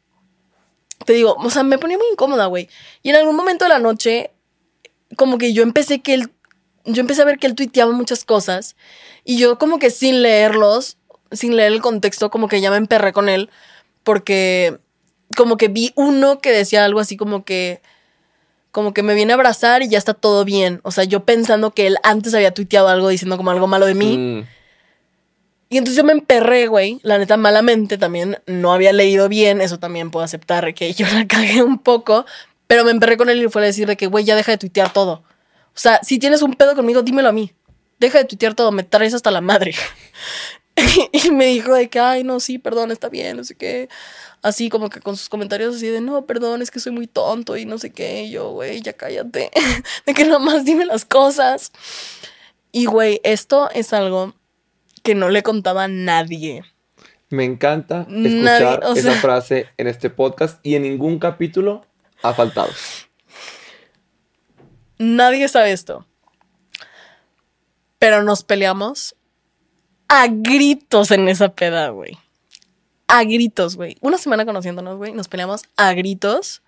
Te digo, o sea, me ponía muy incómoda, güey. Y en algún momento de la noche, como que yo empecé que él. Yo empecé a ver que él tuiteaba muchas cosas. Y yo, como que sin leerlos, sin leer el contexto, como que ya me emperré con él. Porque, como que vi uno que decía algo así como que. Como que me viene a abrazar y ya está todo bien. O sea, yo pensando que él antes había tuiteado algo diciendo como algo malo de mí. Mm. Y entonces yo me emperré, güey. La neta, malamente también. No había leído bien. Eso también puedo aceptar que yo la cagué un poco. Pero me emperré con él y le fue a decir de que, güey, ya deja de tuitear todo. O sea, si tienes un pedo conmigo, dímelo a mí. Deja de tuitear todo. Me traes hasta la madre. *laughs* y me dijo de que, ay, no, sí, perdón, está bien, no sé qué. Así como que con sus comentarios así de, no, perdón, es que soy muy tonto y no sé qué. Y yo, güey, ya cállate. *laughs* de que nada más dime las cosas. Y, güey, esto es algo que no le contaba a nadie. Me encanta Nadie, escuchar esa *laughs* frase en este podcast y en ningún capítulo ha faltado. nadie sabe esto. Pero nos peleamos a gritos en esa peda, güey. A gritos, güey. Una semana conociéndonos, güey, nos peleamos a gritos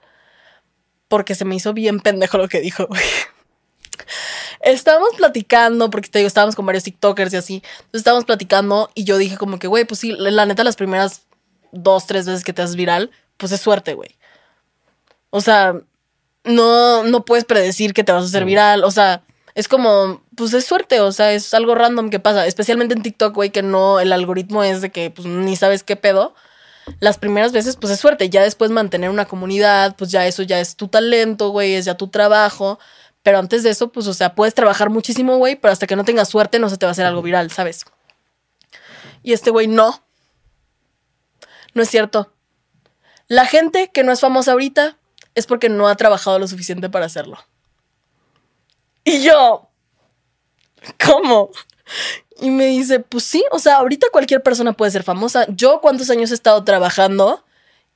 porque se me hizo bien pendejo lo que dijo, güey. Estábamos platicando, porque te digo, estábamos con varios TikTokers y así. Entonces estábamos platicando y yo dije como que, güey, pues sí, la neta, las primeras dos, tres veces que te haces viral, pues es suerte, güey. O sea, no, no puedes predecir que te vas a hacer viral. O sea, es como, pues es suerte, o sea, es algo random que pasa. Especialmente en TikTok, güey, que no, el algoritmo es de que pues ni sabes qué pedo. Las primeras veces, pues es suerte. Ya después mantener una comunidad, pues ya eso ya es tu talento, güey, es ya tu trabajo. Pero antes de eso, pues, o sea, puedes trabajar muchísimo, güey, pero hasta que no tengas suerte no se te va a hacer algo viral, ¿sabes? Y este güey, no. No es cierto. La gente que no es famosa ahorita es porque no ha trabajado lo suficiente para hacerlo. Y yo, ¿cómo? Y me dice, pues sí, o sea, ahorita cualquier persona puede ser famosa. Yo cuántos años he estado trabajando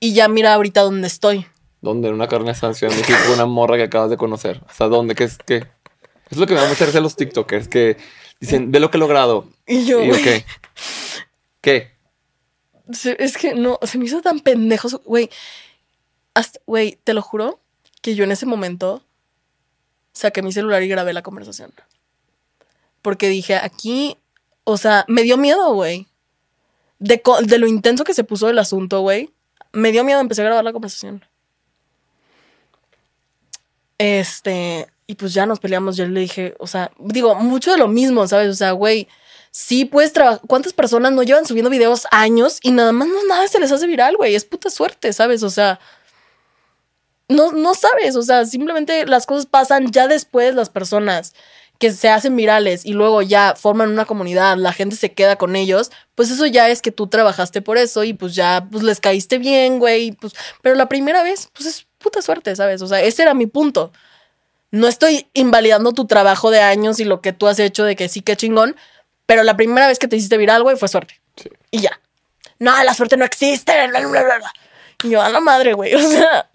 y ya mira ahorita dónde estoy. ¿Dónde? En una carne sanción en México, una morra que acabas de conocer. O sea, ¿dónde? ¿Qué es? ¿Qué? Es lo que me da mucha risa los TikTokers, que dicen, ve lo que he logrado. Y yo, Y yo, ¿qué? ¿Qué? es que no, se me hizo tan pendejo, güey. Hasta- Güey, te lo juro que yo en ese momento saqué mi celular y grabé la conversación. Porque dije, aquí, o sea, me dio miedo, güey. De, de lo intenso que se puso el asunto, güey. Me dio miedo, empecé a grabar la conversación. Este, y pues ya nos peleamos, yo le dije, o sea, digo, mucho de lo mismo, ¿sabes? O sea, güey, sí puedes trabajar. ¿Cuántas personas no llevan subiendo videos años y nada más no nada se les hace viral, güey? Es puta suerte, ¿sabes? O sea, no, no sabes, o sea, simplemente las cosas pasan ya después las personas que se hacen virales y luego ya forman una comunidad, la gente se queda con ellos, pues eso ya es que tú trabajaste por eso y pues ya pues les caíste bien, güey, pues pero la primera vez pues es puta suerte, ¿sabes? O sea, ese era mi punto. No estoy invalidando tu trabajo de años y lo que tú has hecho de que sí que chingón, pero la primera vez que te hiciste viral, güey, fue suerte. Sí. Y ya. No, la suerte no existe. bla, bla, bla, bla. Y yo, a la madre, güey. *laughs* O sea.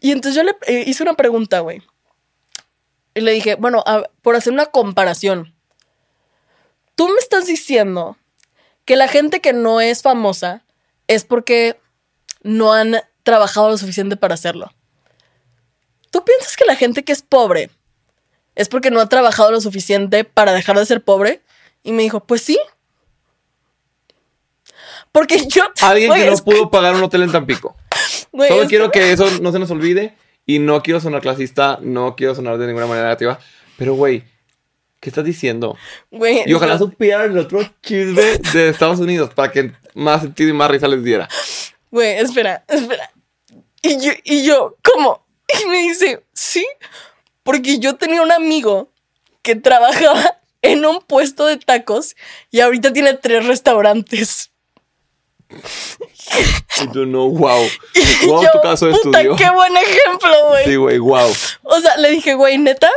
Y entonces yo le eh, hice una pregunta, güey. Y le dije, bueno, a- por hacer una comparación. Tú me estás diciendo que la gente que no es famosa es porque no han trabajado lo suficiente para hacerlo. ¿Tú piensas que la gente que es pobre es porque no ha trabajado lo suficiente para dejar de ser pobre? Y me dijo, pues sí. Porque yo... Alguien que no *laughs* pudo pagar un hotel en Tampico. Güey, Solo quiero que *laughs* eso no se nos olvide y no quiero sonar clasista, no quiero sonar de ninguna manera negativa. Pero, güey, ¿qué estás diciendo? güey, Y ojalá no. supieran el otro chisme de Estados Unidos para que más sentido y más risa les diera. Güey, espera, espera. Y yo, y yo, ¿cómo? Y me dice, sí, porque yo tenía un amigo que trabajaba en un puesto de tacos y ahorita tiene tres restaurantes. Y tú no, wow. Wow, *laughs* yo, tu caso de puta, estudio. qué buen ejemplo, güey. Sí, güey, wow. O sea, le dije, güey, neta,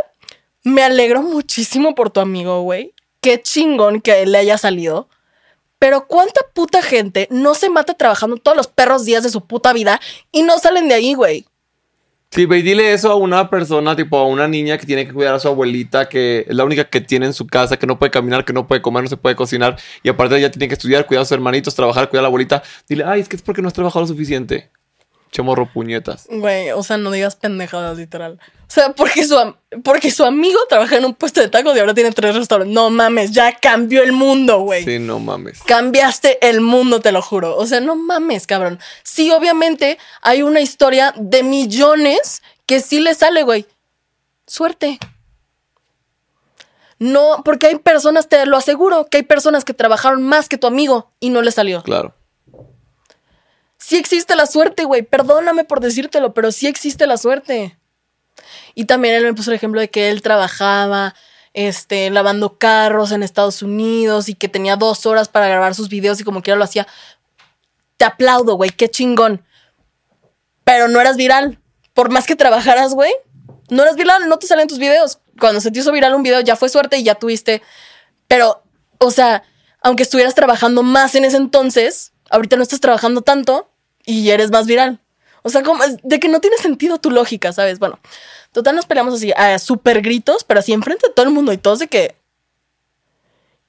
me alegro muchísimo por tu amigo, güey. Qué chingón que él le haya salido. Pero cuánta puta gente no se mata trabajando todos los perros días de su puta vida y no salen de ahí, güey. Sí, ve y dile eso a una persona, tipo a una niña que tiene que cuidar a su abuelita, que es la única que tiene en su casa, que no puede caminar, que no puede comer, no se puede cocinar, y aparte ella tiene que estudiar, cuidar a sus hermanitos, trabajar, cuidar a la abuelita. Dile, ay, es que es porque no has trabajado lo suficiente. Chamorro puñetas. Güey, o sea, no digas pendejadas, literal. O sea, porque su, porque su amigo trabaja en un puesto de tacos y ahora tiene tres restaurantes. No mames, ya cambió el mundo, güey. Sí, no mames. Cambiaste el mundo, te lo juro. O sea, no mames, cabrón. Sí, obviamente hay una historia de millones que sí le sale, güey. Suerte. No, porque hay personas, te lo aseguro, que hay personas que trabajaron más que tu amigo y no le salió. Claro. Sí existe la suerte, güey. Perdóname por decírtelo, pero sí existe la suerte. Y también él me puso el ejemplo de que él trabajaba este, lavando carros en Estados Unidos y que tenía dos horas para grabar sus videos y como quiera lo hacía. Te aplaudo, güey, qué chingón. Pero no eras viral. Por más que trabajaras, güey, no eras viral, no te salen tus videos. Cuando se te hizo viral un video ya fue suerte y ya tuviste. Pero, o sea, aunque estuvieras trabajando más en ese entonces, ahorita no estás trabajando tanto y eres más viral. O sea, como de que no tiene sentido tu lógica, ¿sabes? Bueno, total nos peleamos así a super gritos, pero así enfrente de todo el mundo y todos de que...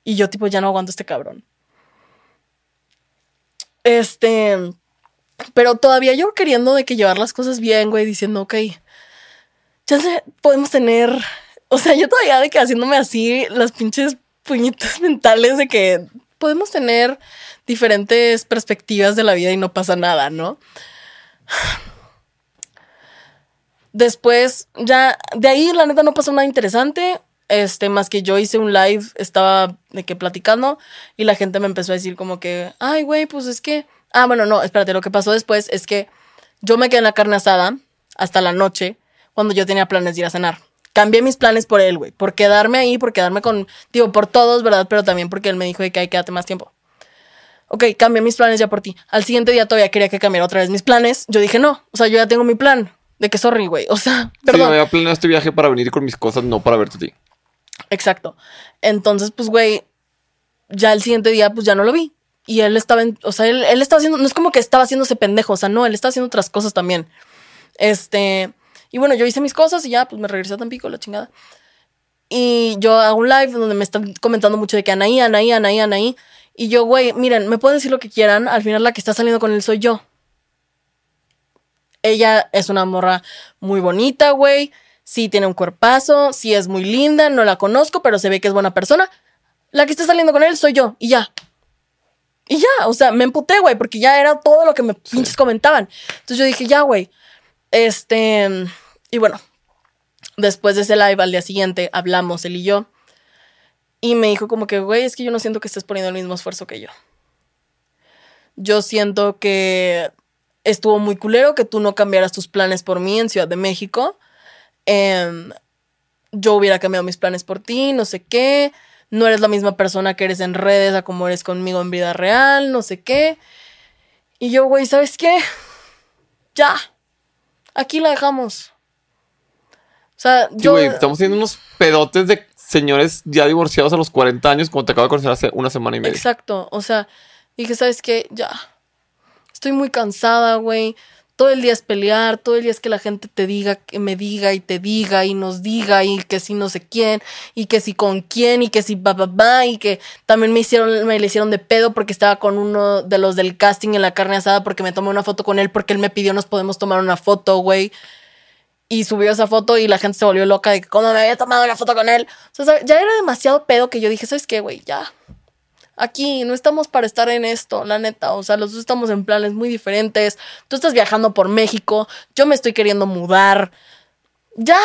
Y yo tipo, ya no aguanto este cabrón. Este... Pero todavía yo queriendo de que llevar las cosas bien, güey, diciendo, ok, ya podemos tener... O sea, yo todavía de que haciéndome así las pinches puñitas *laughs* mentales de que podemos tener diferentes perspectivas de la vida y no pasa nada, ¿no? Después, ya, de ahí la neta no pasó nada interesante. Este, más que yo hice un live, estaba de que platicando y la gente me empezó a decir como que, ay, güey, pues es que, ah, bueno, no, espérate, lo que pasó después es que yo me quedé en la carne asada hasta la noche cuando yo tenía planes de ir a cenar. Cambié mis planes por él, güey, por quedarme ahí, por quedarme con, digo, por todos, ¿verdad? Pero también porque él me dijo de que hay quédate más tiempo. Ok, cambié mis planes ya por ti. Al siguiente día todavía quería que cambiara otra vez mis planes. Yo dije, no, o sea, yo ya tengo mi plan. De que sorry, güey. *laughs* O sea, Sí, perdón. me había planeado este viaje para venir con mis cosas, no para verte a ti. Exacto. Entonces, pues, güey, ya el siguiente día, pues ya no lo vi. Y él estaba, en- o sea, él, él estaba haciendo, no es como que estaba haciéndose pendejo, o sea, no, él estaba haciendo otras cosas también. Este, y bueno, yo hice mis cosas y ya, pues me regresé a Tampico, la chingada. Y yo hago un live donde me están comentando mucho de que Anaí, Anaí, Anaí, Anaí. Y yo, güey, miren, me pueden decir lo que quieran, al final la que está saliendo con él soy yo. Ella es una morra muy bonita, güey. Sí tiene un cuerpazo, sí es muy linda, no la conozco, pero se ve que es buena persona. La que está saliendo con él soy yo, y ya. Y ya, o sea, me emputé, güey, porque ya era todo lo que me pinches comentaban. Entonces yo dije, ya, güey. Este. Y bueno, después de ese live al día siguiente hablamos él y yo. Y me dijo como que, güey, es que yo no siento que estés poniendo el mismo esfuerzo que yo. Yo siento que estuvo muy culero que tú no cambiaras tus planes por mí en Ciudad de México. Em, yo hubiera cambiado mis planes por ti, no sé qué. No eres la misma persona que eres en redes a como eres conmigo en vida real, no sé qué. Y yo, güey, ¿sabes qué? Ya. Aquí la dejamos. O sea, Sí, yo. güey, estamos haciendo unos pedotes de señores ya divorciados a los 40 años cuando te acabo de conocer hace una semana y media. Exacto. O sea, dije, ¿sabes qué? Ya. Estoy muy cansada, güey. Todo el día es pelear, todo el día es que la gente te diga, que me diga y te diga y nos diga y que si no sé quién y que si con quién y que si ba ba ba y que también me hicieron me le hicieron de pedo porque estaba con uno de los del casting en la carne asada porque me tomé una foto con él porque él me pidió nos podemos tomar una foto, güey. Y subió esa foto y la gente se volvió loca de que cómo me había tomado una foto con él. O sea, ya era demasiado pedo que yo dije, ¿sabes qué, güey? Ya. Aquí no estamos para estar en esto, la neta. O sea, los dos estamos en planes muy diferentes. Tú estás viajando por México. Yo me estoy queriendo mudar. Ya.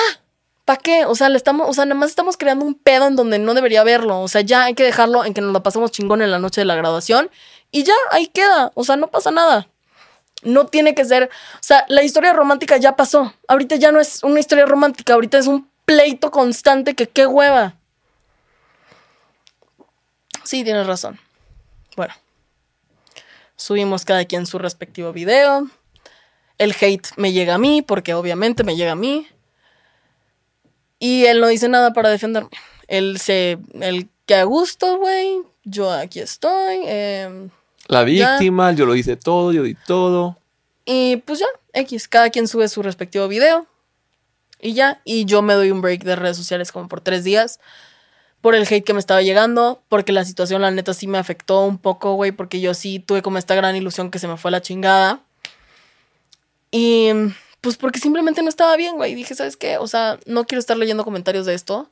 ¿Para qué? O sea, le estamos, o sea, nada más estamos creando un pedo en donde no debería haberlo. O sea, ya hay que dejarlo en que nos lo pasamos chingón en la noche de la graduación. Y ya, ahí queda. O sea, no pasa nada. No tiene que ser. O sea, la historia romántica ya pasó. Ahorita ya no es una historia romántica. Ahorita es un pleito constante que qué hueva. Sí, tienes razón. Bueno. Subimos cada quien su respectivo video. El hate me llega a mí, porque obviamente me llega a mí. Y él no dice nada para defenderme. Él se. Él que a gusto, güey. Yo aquí estoy. em, La Ya. víctima, yo lo hice todo, yo di todo. y pues ya, X. Cada quien sube su respectivo video. Y ya. Y yo me doy un break de redes sociales como por tres días. Por el hate que me estaba llegando. Porque la situación, la neta, sí me afectó un poco, güey. Porque yo sí tuve como esta gran ilusión que se me fue a la chingada. Y pues porque simplemente no estaba bien, güey. Dije, ¿sabes qué? O sea, no quiero estar leyendo comentarios de esto.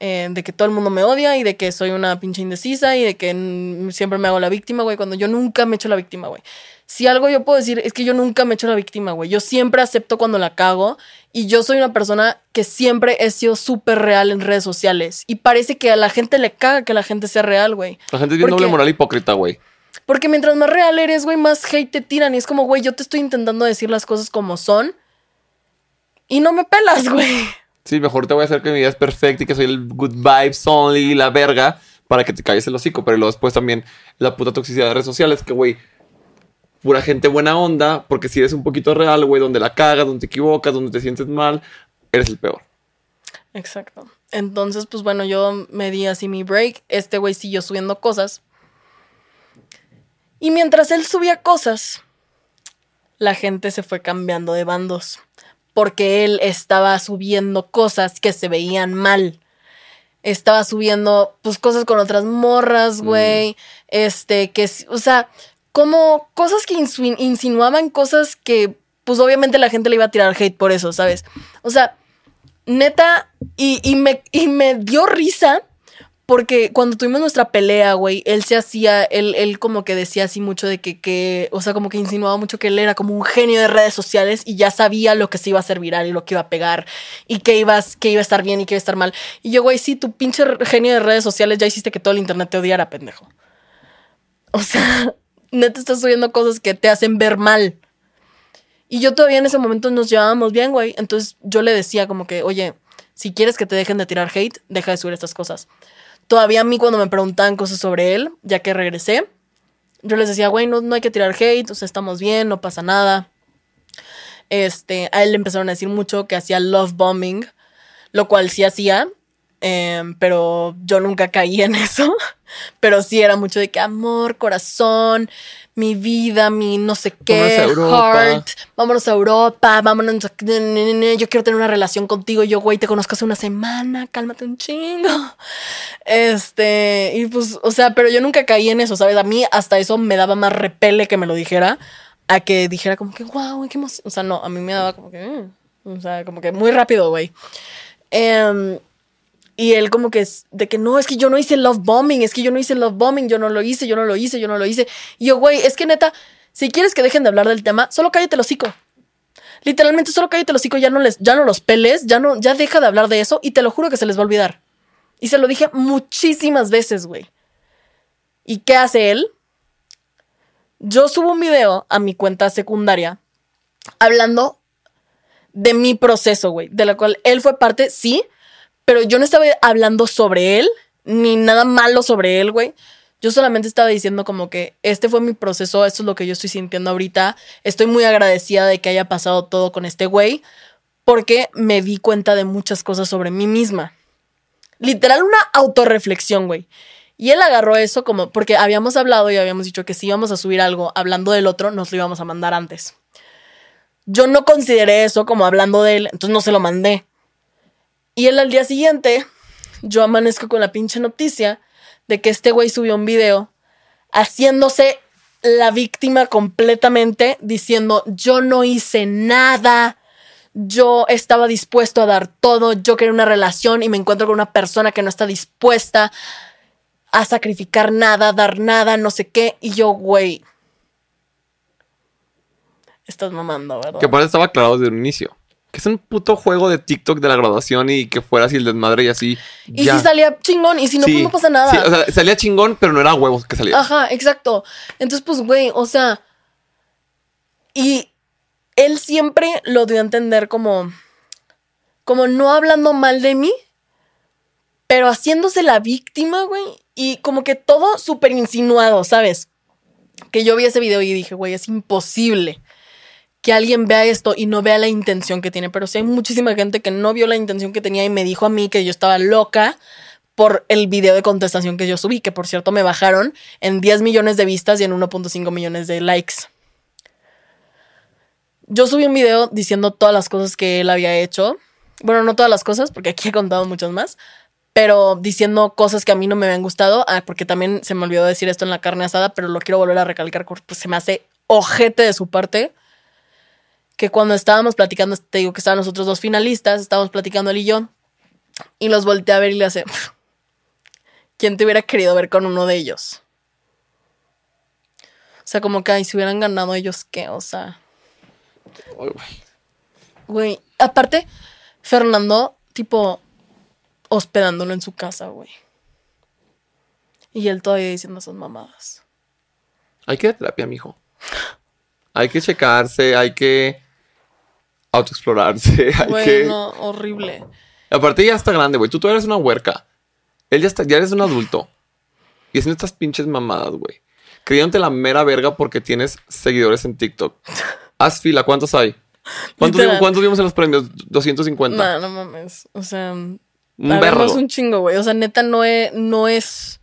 Eh, de que todo el mundo me odia y de que soy una pinche indecisa y de que siempre me hago la víctima, güey, cuando yo nunca me he hecho la víctima, güey. Si algo yo puedo decir es que yo nunca me he hecho la víctima, güey. Yo siempre acepto cuando la cago y yo soy una persona que siempre he sido súper real en redes sociales. Y parece que a la gente le caga que la gente sea real, güey. La gente es bien ¿Por doble moral hipócrita, güey. Porque mientras más real eres, güey, más hate te tiran. Y es como, güey, yo te estoy intentando decir las cosas como son. Y no me pelas, *laughs* güey. Sí, mejor te voy a hacer que mi vida es perfecta y que soy el good vibes only, la verga, para que te calles el hocico. Pero luego después también la puta toxicidad de redes sociales, que, güey, pura gente buena onda, porque si eres un poquito real, güey, donde la cagas, donde te equivocas, donde te sientes mal, eres el peor. Exacto. Entonces, pues bueno, yo me di así mi break. Este güey siguió subiendo cosas. Y mientras él subía cosas, la gente se fue cambiando de bandos. Porque él estaba subiendo cosas que se veían mal. Estaba subiendo, pues, cosas con otras morras, güey. Este, que, o sea, como cosas que insinuaban cosas que, pues, obviamente la gente le iba a tirar hate por eso, ¿sabes? O sea, neta, y, y me, y me dio risa porque cuando tuvimos nuestra pelea, güey, él se hacía, él, él como que decía así mucho de que, que, o sea, como que insinuaba mucho que él era como un genio de redes sociales y ya sabía lo que se iba a hacer viral y lo que iba a pegar y que, ibas, iba a estar bien y que iba a estar mal. Y yo, güey, sí, tu pinche genio de redes sociales ya hiciste que todo el internet te odiara, pendejo. O sea, *laughs* neta estás subiendo cosas que te hacen ver mal. Y yo todavía en ese momento nos llevábamos bien, güey. Entonces yo le decía como que, oye, si quieres que te dejen de tirar hate, deja de subir estas cosas. Todavía a mí cuando me preguntaban cosas sobre él, ya que regresé, yo les decía, güey, no, no hay que tirar hate, o sea, estamos bien, no pasa nada. Este, a él le empezaron a decir mucho que hacía love bombing, lo cual sí hacía, em, pero yo nunca caí en *laughs* eso. Pero sí era mucho de que amor, corazón, mi vida, mi no sé qué, heart, vámonos a Europa, vámonos a... Yo quiero tener una relación contigo. Yo, güey, te conozco hace una semana, cálmate un chingo. Este, y pues, o sea, pero yo nunca caí en eso, ¿sabes? A mí hasta eso me daba más repele que me lo dijera, a que dijera como que, wow, qué emoción. O sea, no, a mí me daba como que, mm, o sea, como que muy rápido, güey. Em, y él como que es de que no, es que yo no hice love bombing, es que yo no hice love bombing, yo no lo hice, yo no lo hice, yo no lo hice. Y yo, güey, es que neta, si quieres que dejen de hablar del tema, solo cállate el hocico. Literalmente solo cállate el hocico, ya no les, ya no los peles, ya no, ya deja de hablar de eso y te lo juro que se les va a olvidar. Y se lo dije muchísimas veces, güey. ¿Y qué hace él? Yo subo un video a mi cuenta secundaria hablando de mi proceso, güey, de la cual él fue parte, sí, pero yo no estaba hablando sobre él, ni nada malo sobre él, güey. Yo solamente estaba diciendo como que este fue mi proceso, esto es lo que yo estoy sintiendo ahorita. Estoy muy agradecida de que haya pasado todo con este güey, porque me di cuenta de muchas cosas sobre mí misma. Literal una autorreflexión, güey. Y él agarró eso como, porque habíamos hablado y habíamos dicho que si íbamos a subir algo hablando del otro, nos lo íbamos a mandar antes. Yo no consideré eso como hablando de él, entonces no se lo mandé. Y él al día siguiente, yo amanezco con la pinche noticia de que este güey subió un video haciéndose la víctima completamente, diciendo, yo no hice nada, yo estaba dispuesto a dar todo, yo quería una relación y me encuentro con una persona que no está dispuesta a sacrificar nada, dar nada, no sé qué, y yo, güey, estás mamando, ¿verdad? Que aparte estaba aclarado desde un inicio. Que es un puto juego de TikTok de la graduación y que fuera así el desmadre y así. y ya. si salía chingón, y si no, Sí. pues no pasa nada. Sí, o sea, salía chingón, pero no era huevos que salía. Ajá, exacto. Entonces, pues, güey, o sea. Y él siempre lo dio a entender como. Como no hablando mal de mí, pero haciéndose la víctima, güey. Y como que todo súper insinuado, ¿sabes? Que yo vi ese video y dije, güey, es imposible que alguien vea esto y no vea la intención que tiene. Pero sí hay muchísima gente que no vio la intención que tenía y me dijo a mí que yo estaba loca por el video de contestación que yo subí, que por cierto me bajaron en 10 millones de vistas y en 1.5 millones de likes. Yo subí un video diciendo todas las cosas que él había hecho. Bueno, no todas las cosas, porque aquí he contado muchas más. Pero diciendo cosas que a mí no me habían gustado. Ah, porque también se me olvidó decir esto en la carne asada, pero lo quiero volver a recalcar porque se me hace ojete de su parte. Que cuando estábamos platicando, te digo que estaban nosotros dos finalistas, estábamos platicando él y yo. Y los volteé a ver y le hace. ¿Quién te hubiera querido ver con uno de ellos? O sea, como que ay, si hubieran ganado ellos, ¿qué? O sea, güey. Aparte, Fernando, tipo, hospedándolo en su casa, güey. Y él todavía diciendo esas mamadas. Hay que ir a terapia, mijo. Hay que checarse, hay que autoexplorarse, *laughs* hay Güey, que... horrible. Aparte ya está grande, güey. Tú todavía eres una huerca. Él ya está, ya eres un adulto. Y haciendo estas pinches mamadas, güey. Creyéndote la mera verga porque tienes seguidores en TikTok. *laughs* Haz fila, ¿cuántos hay? ¿Cuántos, vimos, cuántos vimos en los premios? 250. No, no mames. O sea, Un a ver, no vergo. es un chingo, güey. O sea, neta, no es, no es.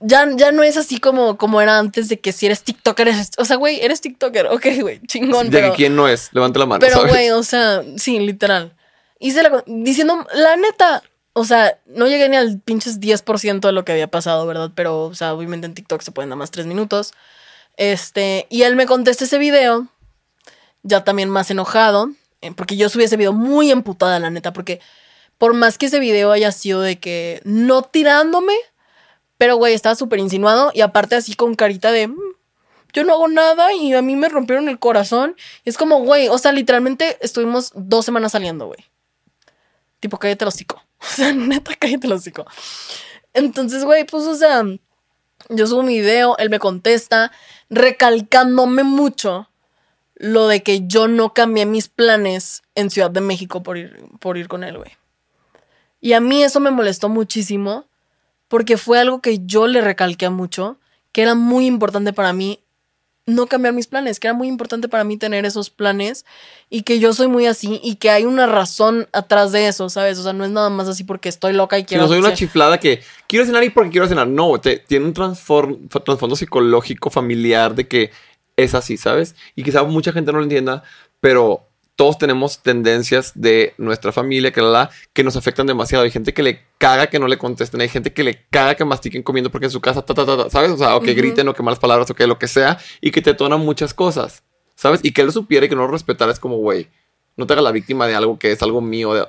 Ya, ya no es así como, como era antes de que si eres TikToker, eres, o sea, güey, eres TikToker, *laughs* ok, güey, chingón, De pero, que quién no es, levanta la mano. pero, güey, o sea, sí, literal. Hice la, diciendo, la neta, o sea, no llegué ni al pinches 10% de lo que había pasado, ¿verdad? Pero, o sea, obviamente en TikTok se pueden dar más tres minutos. Este, y él me contesta ese video, ya también más enojado, eh, porque yo subí ese video muy emputada, la neta, porque por más que ese video haya sido de que no tirándome, pero güey, estaba súper insinuado y aparte así con carita de, "Mm, yo no hago nada y a mí me rompieron el corazón. Y es como, güey, o sea, literalmente estuvimos dos semanas saliendo, güey. Tipo, cállate el hocico. *laughs* O sea, neta, cállate el hocico. Entonces, güey, pues, o sea, yo subo mi video, él me contesta, recalcándome mucho lo de que yo no cambié mis planes en Ciudad de México por ir, por ir con él, güey. Y a mí eso me molestó muchísimo porque fue algo que yo le recalqué mucho, que era muy importante para mí no cambiar mis planes, que era muy importante para mí tener esos planes y que yo soy muy así y que hay una razón atrás de eso, ¿sabes? O sea, no es nada más así porque estoy loca y Si quiero... no soy una chiflada que quiero cenar y porque quiero cenar. No, te, tiene un trasfondo psicológico, familiar de que es así, ¿sabes? Y quizá mucha gente no lo entienda, pero todos tenemos tendencias de nuestra familia que, la, la, que nos afectan demasiado. Hay gente que le caga que no le contesten, hay gente que le caga que mastiquen comiendo porque en su casa, ta, ta, ta, ta, ¿sabes? O sea, o que griten o que malas palabras o que lo que sea y que te tonan muchas cosas, ¿sabes? Y que él lo supiera y que no lo respetara es como, güey, no te hagas la víctima de algo que es algo mío, de-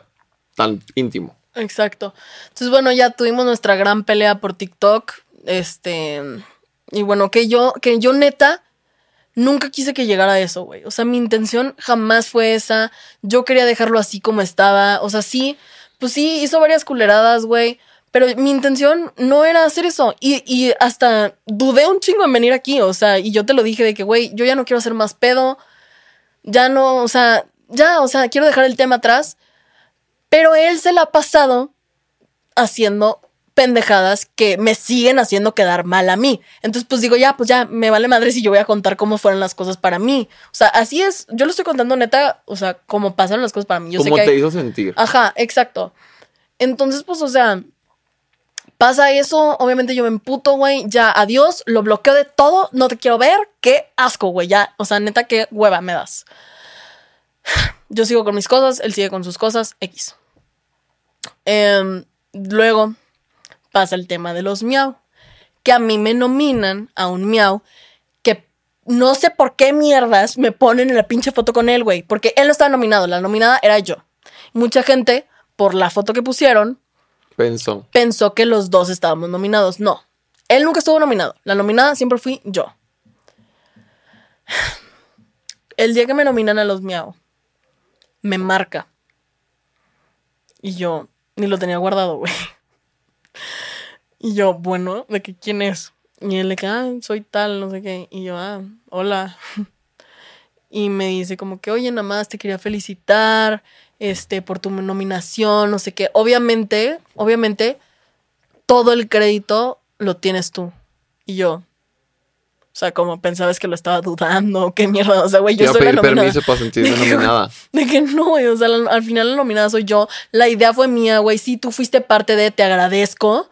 tan íntimo. Exacto. Entonces, bueno, ya tuvimos nuestra gran pelea por TikTok. Este. Y bueno, que yo, que yo neta, nunca quise que llegara a eso, güey. O sea, mi intención jamás fue esa. Yo quería dejarlo así como estaba. O sea, sí, pues sí, hizo varias culeradas, güey. Pero mi intención no era hacer eso. Y, y hasta dudé un chingo en venir aquí. O sea, y yo te lo dije de que, güey, yo ya no quiero hacer más pedo. Ya no, o sea, ya, o sea, quiero dejar el tema atrás. Pero él se la ha pasado haciendo pendejadas que me siguen haciendo quedar mal a mí. Entonces, pues digo, ya, pues ya, me vale madre si yo voy a contar cómo fueron las cosas para mí. O sea, así es, yo lo estoy contando neta, o sea, cómo pasaron las cosas para mí. Yo sé ¿Cómo que te hay- hizo sentir? Ajá, exacto. Entonces, pues, o sea, pasa eso, obviamente yo me emputo, güey, ya, adiós, lo bloqueo de todo, no te quiero ver, qué asco, güey, ya, o sea, neta, qué hueva me das. Yo sigo con mis cosas, él sigue con sus cosas, X. Em, luego pasa el tema de los miau, que a mí me nominan a un miau que no sé por qué mierdas me ponen en la pinche foto con él, güey, porque él no estaba nominado, la nominada era yo. Mucha gente, por la foto que pusieron, Pensó. pensó que los dos estábamos nominados. No, él nunca estuvo nominado. La nominada siempre fui yo. El día que me nominan a los Miau, me marca. Y yo ni lo tenía guardado, güey. Y yo, bueno, ¿de que quién es? Y él le que, ah, soy tal, no sé qué. Y yo, ah, hola. *laughs* Y me dice como que, oye, nada más te quería felicitar, este, por tu nominación, no sé qué. Obviamente, obviamente, todo el crédito lo tienes tú. Y yo, o sea, como pensabas que lo estaba dudando, qué mierda, o sea, güey, yo iba soy la pedir nominada. permiso para sentirme *laughs* De que- nominada. De que no, güey, o sea, la- al final la nominada soy yo. La idea fue mía, güey. Sí, tú fuiste parte de, te agradezco,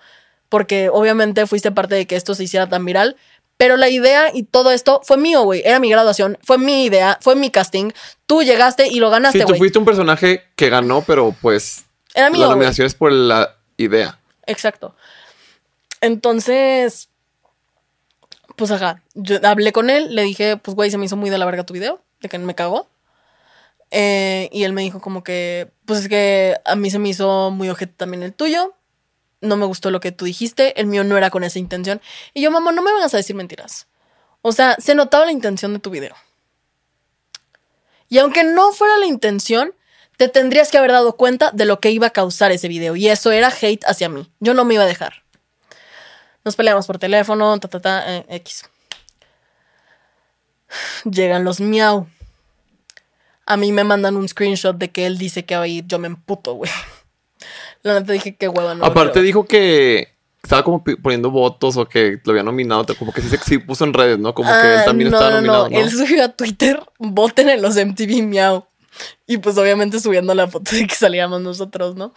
porque obviamente fuiste parte de que esto se hiciera tan viral. Pero la idea y todo esto fue mío, güey. Era mi graduación, fue mi idea, fue mi casting. Tú llegaste y lo Sí, ganaste, tú güey. fuiste un personaje que ganó, pero pues Era la mío, güey. nominación es por la idea. Exacto. Entonces, pues ajá, yo hablé con él, le dije, pues güey, se me hizo muy de la verga tu video, de que me cagó. Eh, y él me dijo como que, pues es que a mí se me hizo muy ojete también el tuyo. No me gustó lo que tú dijiste, el mío no era con esa intención. Y yo, mamá, no me vengas a decir mentiras. O sea, se notaba la intención de tu video. Y aunque no fuera la intención, te tendrías que haber dado cuenta de lo que iba a causar ese video. Y eso era hate hacia mí. Yo no me iba a dejar. Nos peleamos por teléfono, ta, ta, ta, eh, X. Llegan los miau. A mí me mandan un screenshot de que él dice que va a ir. Yo me emputo, güey. La neta dije que hueva, no. Aparte creo. dijo que estaba como poniendo votos o que lo había nominado, como que sí, se- sí puso en redes, ¿no? Como que él Ah, también no, estaba no, nominado, ¿no? Él subió a Twitter, *laughs* voten en los MTV Miau. Y pues obviamente subiendo la foto de que salíamos nosotros, ¿no?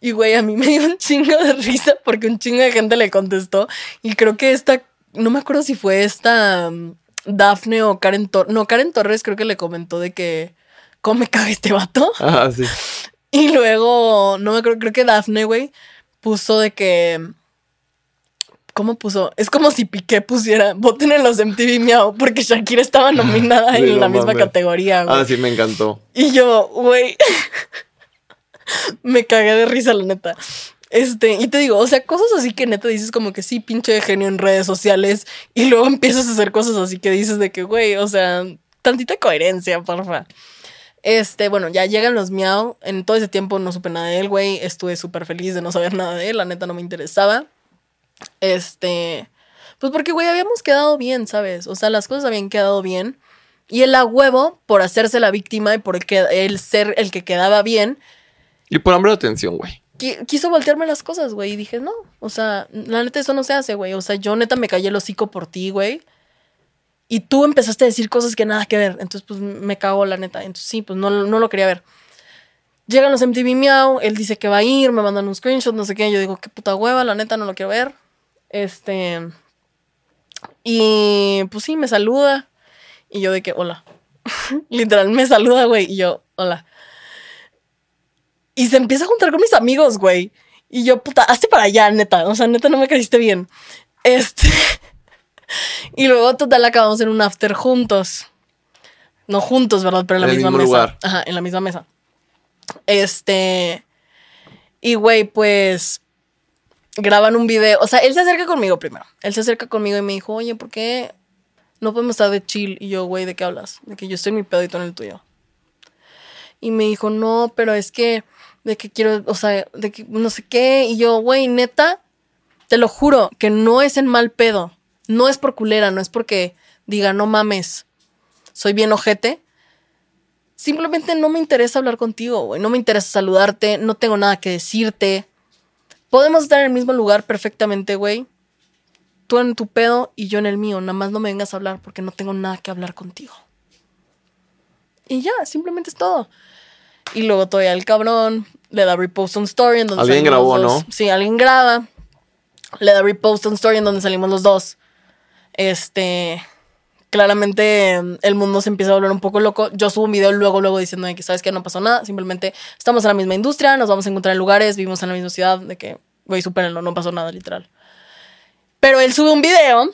Y güey, a mí me dio un chingo de risa porque un chingo de gente le contestó. Y creo que esta, no me acuerdo si fue esta um, Dafne o Karen Torres. No, Karen Torres creo que le comentó de que, ¿cómo me caga este vato? Ah, sí. *laughs* Y luego, no me acuerdo, creo que Dafne, güey, puso de que. ¿Cómo puso? Es como si Piqué pusiera, voten en los MTV Miau, porque Shakira estaba nominada *laughs* Sí, en la misma mames. categoría, güey. Ah, sí, me encantó. Y yo, güey, *laughs* me cagué de risa, la neta. Este, y te digo, o sea, cosas así que neta dices como que sí, pinche de genio en redes sociales, y luego *laughs* empiezas a hacer cosas así que dices de que, güey, o sea, tantita coherencia, porfa. Este, bueno, ya llegan los miau. En todo ese tiempo no supe nada de él, güey. Estuve súper feliz de no saber nada de él. La neta no me interesaba. Este, pues porque, güey, habíamos quedado bien, ¿sabes? O sea, las cosas habían quedado bien. Y él a huevo, por hacerse la víctima y por el, que, el ser el que quedaba bien, Y por hambre de atención, güey. qui- quiso voltearme las cosas, güey. Y dije, no, o sea, la neta eso no se hace, güey. O sea, yo neta me callé el hocico por ti, güey. Y tú empezaste a decir cosas que nada que ver. Entonces, pues me cagó la neta. Entonces, sí, pues no, no lo quería ver. Llegan los MTV Miau, él dice que va a ir, me mandan un screenshot, no sé qué. Yo digo, qué puta hueva, la neta no lo quiero ver. Este. Y pues sí, me saluda. Y yo de que, hola. *laughs* Literal, me saluda, güey. Y yo, hola. Y se empieza a juntar con mis amigos, güey. Y yo, puta, hazte para allá, neta. O sea, neta, no me caíste bien. Este. *laughs* y luego, total, acabamos en un after juntos. No juntos, ¿verdad? Pero en la En el misma mismo mesa. lugar. Ajá, en la misma mesa. Este. Y, güey, pues. Graban un video. O sea, él se acerca conmigo primero. Él se acerca conmigo y me dijo, oye, ¿por qué no podemos estar de chill? Y yo, güey, ¿de qué hablas? De que yo estoy en mi pedo y tú en el tuyo. Y me dijo, no, pero es que, de que quiero, o sea, de que no sé qué. Y yo, güey, neta, te lo juro, que no es en mal pedo. No es por culera, no es porque diga, no mames, soy bien ojete. Simplemente no me interesa hablar contigo, güey. No me interesa saludarte, no tengo nada que decirte. Podemos estar en el mismo lugar perfectamente, güey. Tú en tu pedo y yo en el mío. Nada más no me vengas a hablar porque no tengo nada que hablar contigo. Y ya, simplemente es todo. Y luego todavía el cabrón le da repost on story en donde Alguien los grabó, dos. ¿no? Sí, alguien graba. Le da repost on story en donde salimos los dos. Este. Claramente el mundo se empieza a volver un poco loco. Yo subo un video luego, luego diciendo de que sabes que no pasó nada. Simplemente estamos en la misma industria, nos vamos a encontrar en lugares, vivimos en la misma ciudad. De que, güey, supérenlo, no pasó nada, literal. Pero él sube un video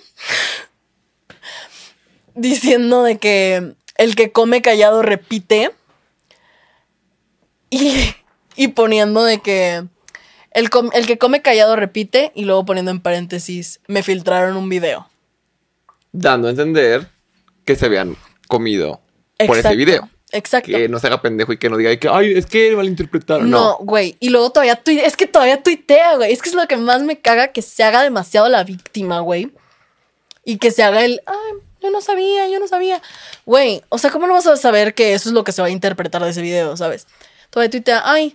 *laughs* diciendo de que el que come callado repite. Y, y poniendo de que el, el que come callado repite. Y luego poniendo en paréntesis, me filtraron un video. Dando a entender que se habían comido por ese video. Exacto. Que no se haga pendejo y que no diga que, ay, es que malinterpretaron. No, No. güey. Y luego todavía es que todavía tuitea, güey. Es que es lo que más me caga que se haga demasiado la víctima, güey. Y que se haga el, ay, yo no sabía, yo no sabía. Güey, o sea, ¿cómo no vas a saber que eso es lo que se va a interpretar de ese video, sabes? Todavía tuitea, ay,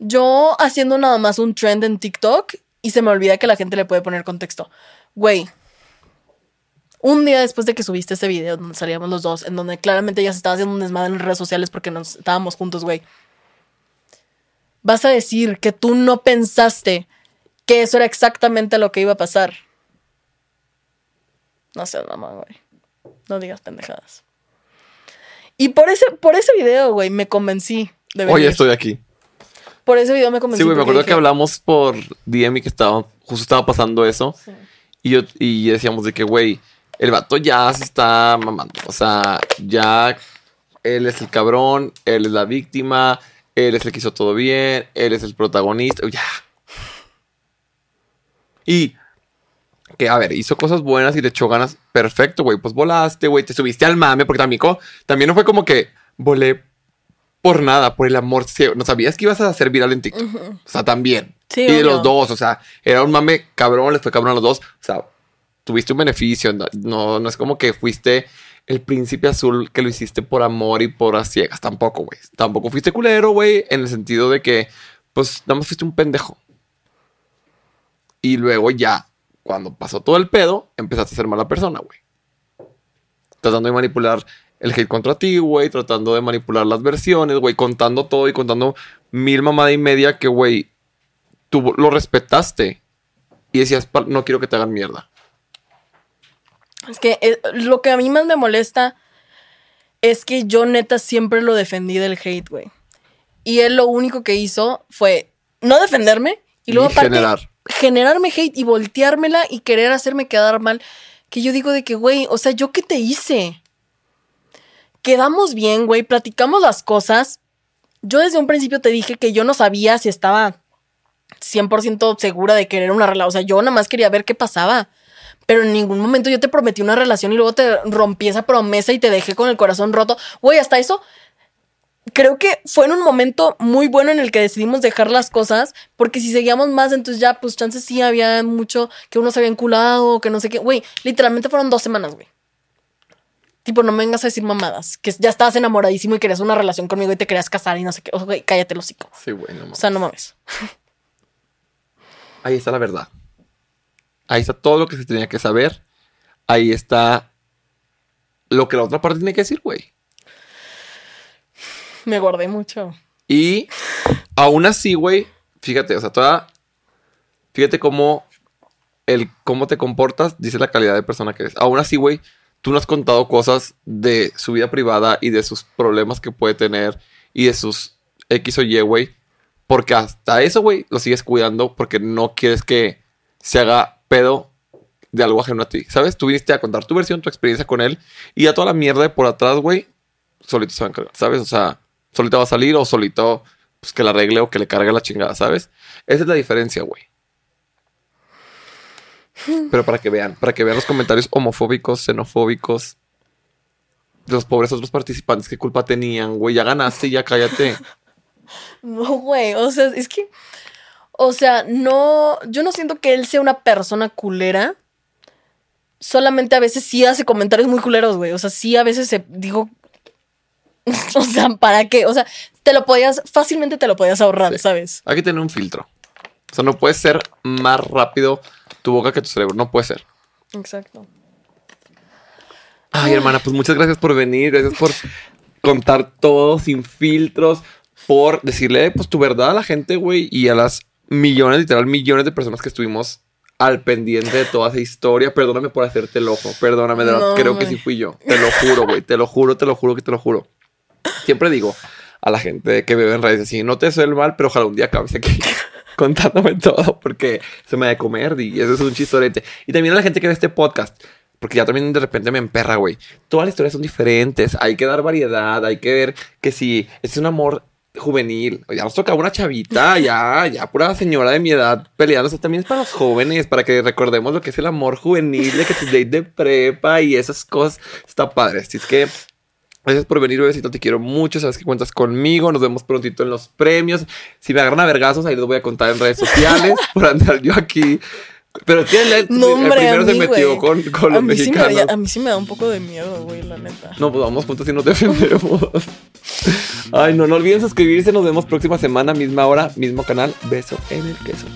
yo haciendo nada más un trend en TikTok y se me olvida que la gente le puede poner contexto. Güey. Un día después de que subiste ese video donde salíamos los dos, en donde claramente ya se estaba haciendo un desmadre en redes sociales porque nos estábamos juntos, güey vas a decir que tú no pensaste que eso era exactamente lo que iba a pasar. No seas mamá, güey. No digas pendejadas. Y por ese, por ese video, güey, me convencí de venir. Oye, estoy aquí. Por ese video me convencí. Sí, güey, me acuerdo que hablamos por DM y que estaba, justo estaba pasando eso. Sí. Y, yo, y decíamos de que, güey, el vato ya se está mamando. O sea, ya él es el cabrón, él es la víctima, él es el que hizo todo bien, él es el protagonista. Ya. Y que, a ver, hizo cosas buenas y le echó ganas. Perfecto, güey. Pues volaste, güey. Te subiste al mame, porque también, también no fue como que volé por nada, por el amor. No sabías que ibas a hacer viral en TikTok. O sea, también. Sí, y de obvio. los dos, o sea, era un mame cabrón, les fue cabrón a los dos. O sea, tuviste un beneficio. No, no, es como que fuiste el príncipe azul que lo hiciste por amor y por a ciegas. Tampoco, güey. Tampoco fuiste culero, güey, en el sentido de que, pues, nada más fuiste un pendejo. Y luego ya, cuando pasó todo el pedo, empezaste a ser mala persona, güey. Tratando de manipular el hate contra ti, güey. Tratando de manipular las versiones, güey. Contando todo y contando mil mamada y media que, güey, tú lo respetaste y decías, "Pa- no quiero que te hagan mierda. Es que eh, lo que a mí más me molesta es que yo neta siempre lo defendí del hate, güey. Y él lo único que hizo fue no defenderme y luego Y aparte generar. generarme hate y volteármela y querer hacerme quedar mal. Que yo digo de que, güey, o sea, ¿yo qué te hice? Quedamos bien, güey, platicamos las cosas. Yo desde un principio te dije que yo no sabía si estaba 100% segura de querer una relación. O sea, yo nada más quería ver qué pasaba. Pero en ningún momento yo te prometí una relación y luego te rompí esa promesa y te dejé con el corazón roto. Güey, hasta eso creo que fue en un momento muy bueno en el que decidimos dejar las cosas, porque si seguíamos más, entonces ya, pues chances sí había mucho que uno se había enculado, que no sé qué. Güey, literalmente fueron dos semanas, güey. Tipo, no me vengas a decir mamadas, que ya estabas enamoradísimo y querías una relación conmigo y te querías casar y no sé qué. O, güey, cállate el hocico. Sí, güey, no O mames. sea, no mames. Ahí está la verdad. Ahí está todo lo que se tenía que saber. Ahí está lo que la otra parte tiene que decir, güey. Me guardé mucho. Y aún así, güey, fíjate, o sea, toda. Fíjate cómo el cómo te comportas dice la calidad de persona que eres. Aún así, güey, tú no has contado cosas de su vida privada y de sus problemas que puede tener y de sus X o Y, güey. Porque hasta eso, güey, lo sigues cuidando porque no quieres que se haga pedo de algo ajeno a ti. ¿Sabes? Tú viniste a contar tu versión, tu experiencia con él y a toda la mierda de por atrás, güey, solito se va a encargar, ¿sabes? O sea, solito va a salir o solito pues, que la arregle o que le cargue la chingada, ¿sabes? Esa es la diferencia, güey. Pero para que vean, para que vean los comentarios homofóbicos, xenofóbicos de los pobres otros participantes, qué culpa tenían, güey, ya ganaste, ya cállate. *laughs* No, güey, o sea, es que, o sea, no, yo no siento que él sea una persona culera. Solamente a veces sí hace comentarios muy culeros, güey. O sea, sí a veces se digo, *laughs* o sea, ¿para qué? O sea, te lo podías, fácilmente te lo podías ahorrar, Sí. ¿sabes? Hay que tener un filtro. O sea, no puede ser más rápido tu boca que tu cerebro, no puede ser. Exacto. Ay, hermana, pues muchas gracias por venir, gracias por contar todo sin filtros, por decirle pues tu verdad a la gente, güey, y a las millones, literal millones de personas que estuvimos al pendiente de toda esa historia. Perdóname por hacerte el ojo, perdóname, de No, creo que güey. sí fui yo. Te lo juro, güey, te lo juro, te lo juro que te lo juro. Siempre digo a la gente que bebe en redes así, no te deseo el mal, pero ojalá un día acabes aquí *laughs* contándome todo porque se me ha de comer y eso es un chistorete. Y también a la gente que ve este podcast, porque ya también de repente me emperra, güey. Todas las historias son diferentes, hay que dar variedad, hay que ver que si es un amor juvenil, ya nos toca una chavita, *laughs* ya, ya pura señora de mi edad peleándose, también es para los jóvenes, para que recordemos lo que es el amor juvenil, de que tu date de prepa y esas cosas, está padre. Así es que Gracias por venir, bebecito. Te quiero mucho. Sabes que cuentas conmigo. Nos vemos prontito en los premios. Si me agarran a vergazos, ahí les voy a contar en redes sociales *laughs* por andar yo aquí. Pero tiene el, No, el hombre, primero a se metió con, los mí sí me, mexicanos. a mí sí me da un poco de miedo, güey, la neta. No, pues vamos juntos y nos defendemos. *laughs* Ay, no, no olviden suscribirse. Nos vemos próxima semana, misma hora, mismo canal. Beso en el queso.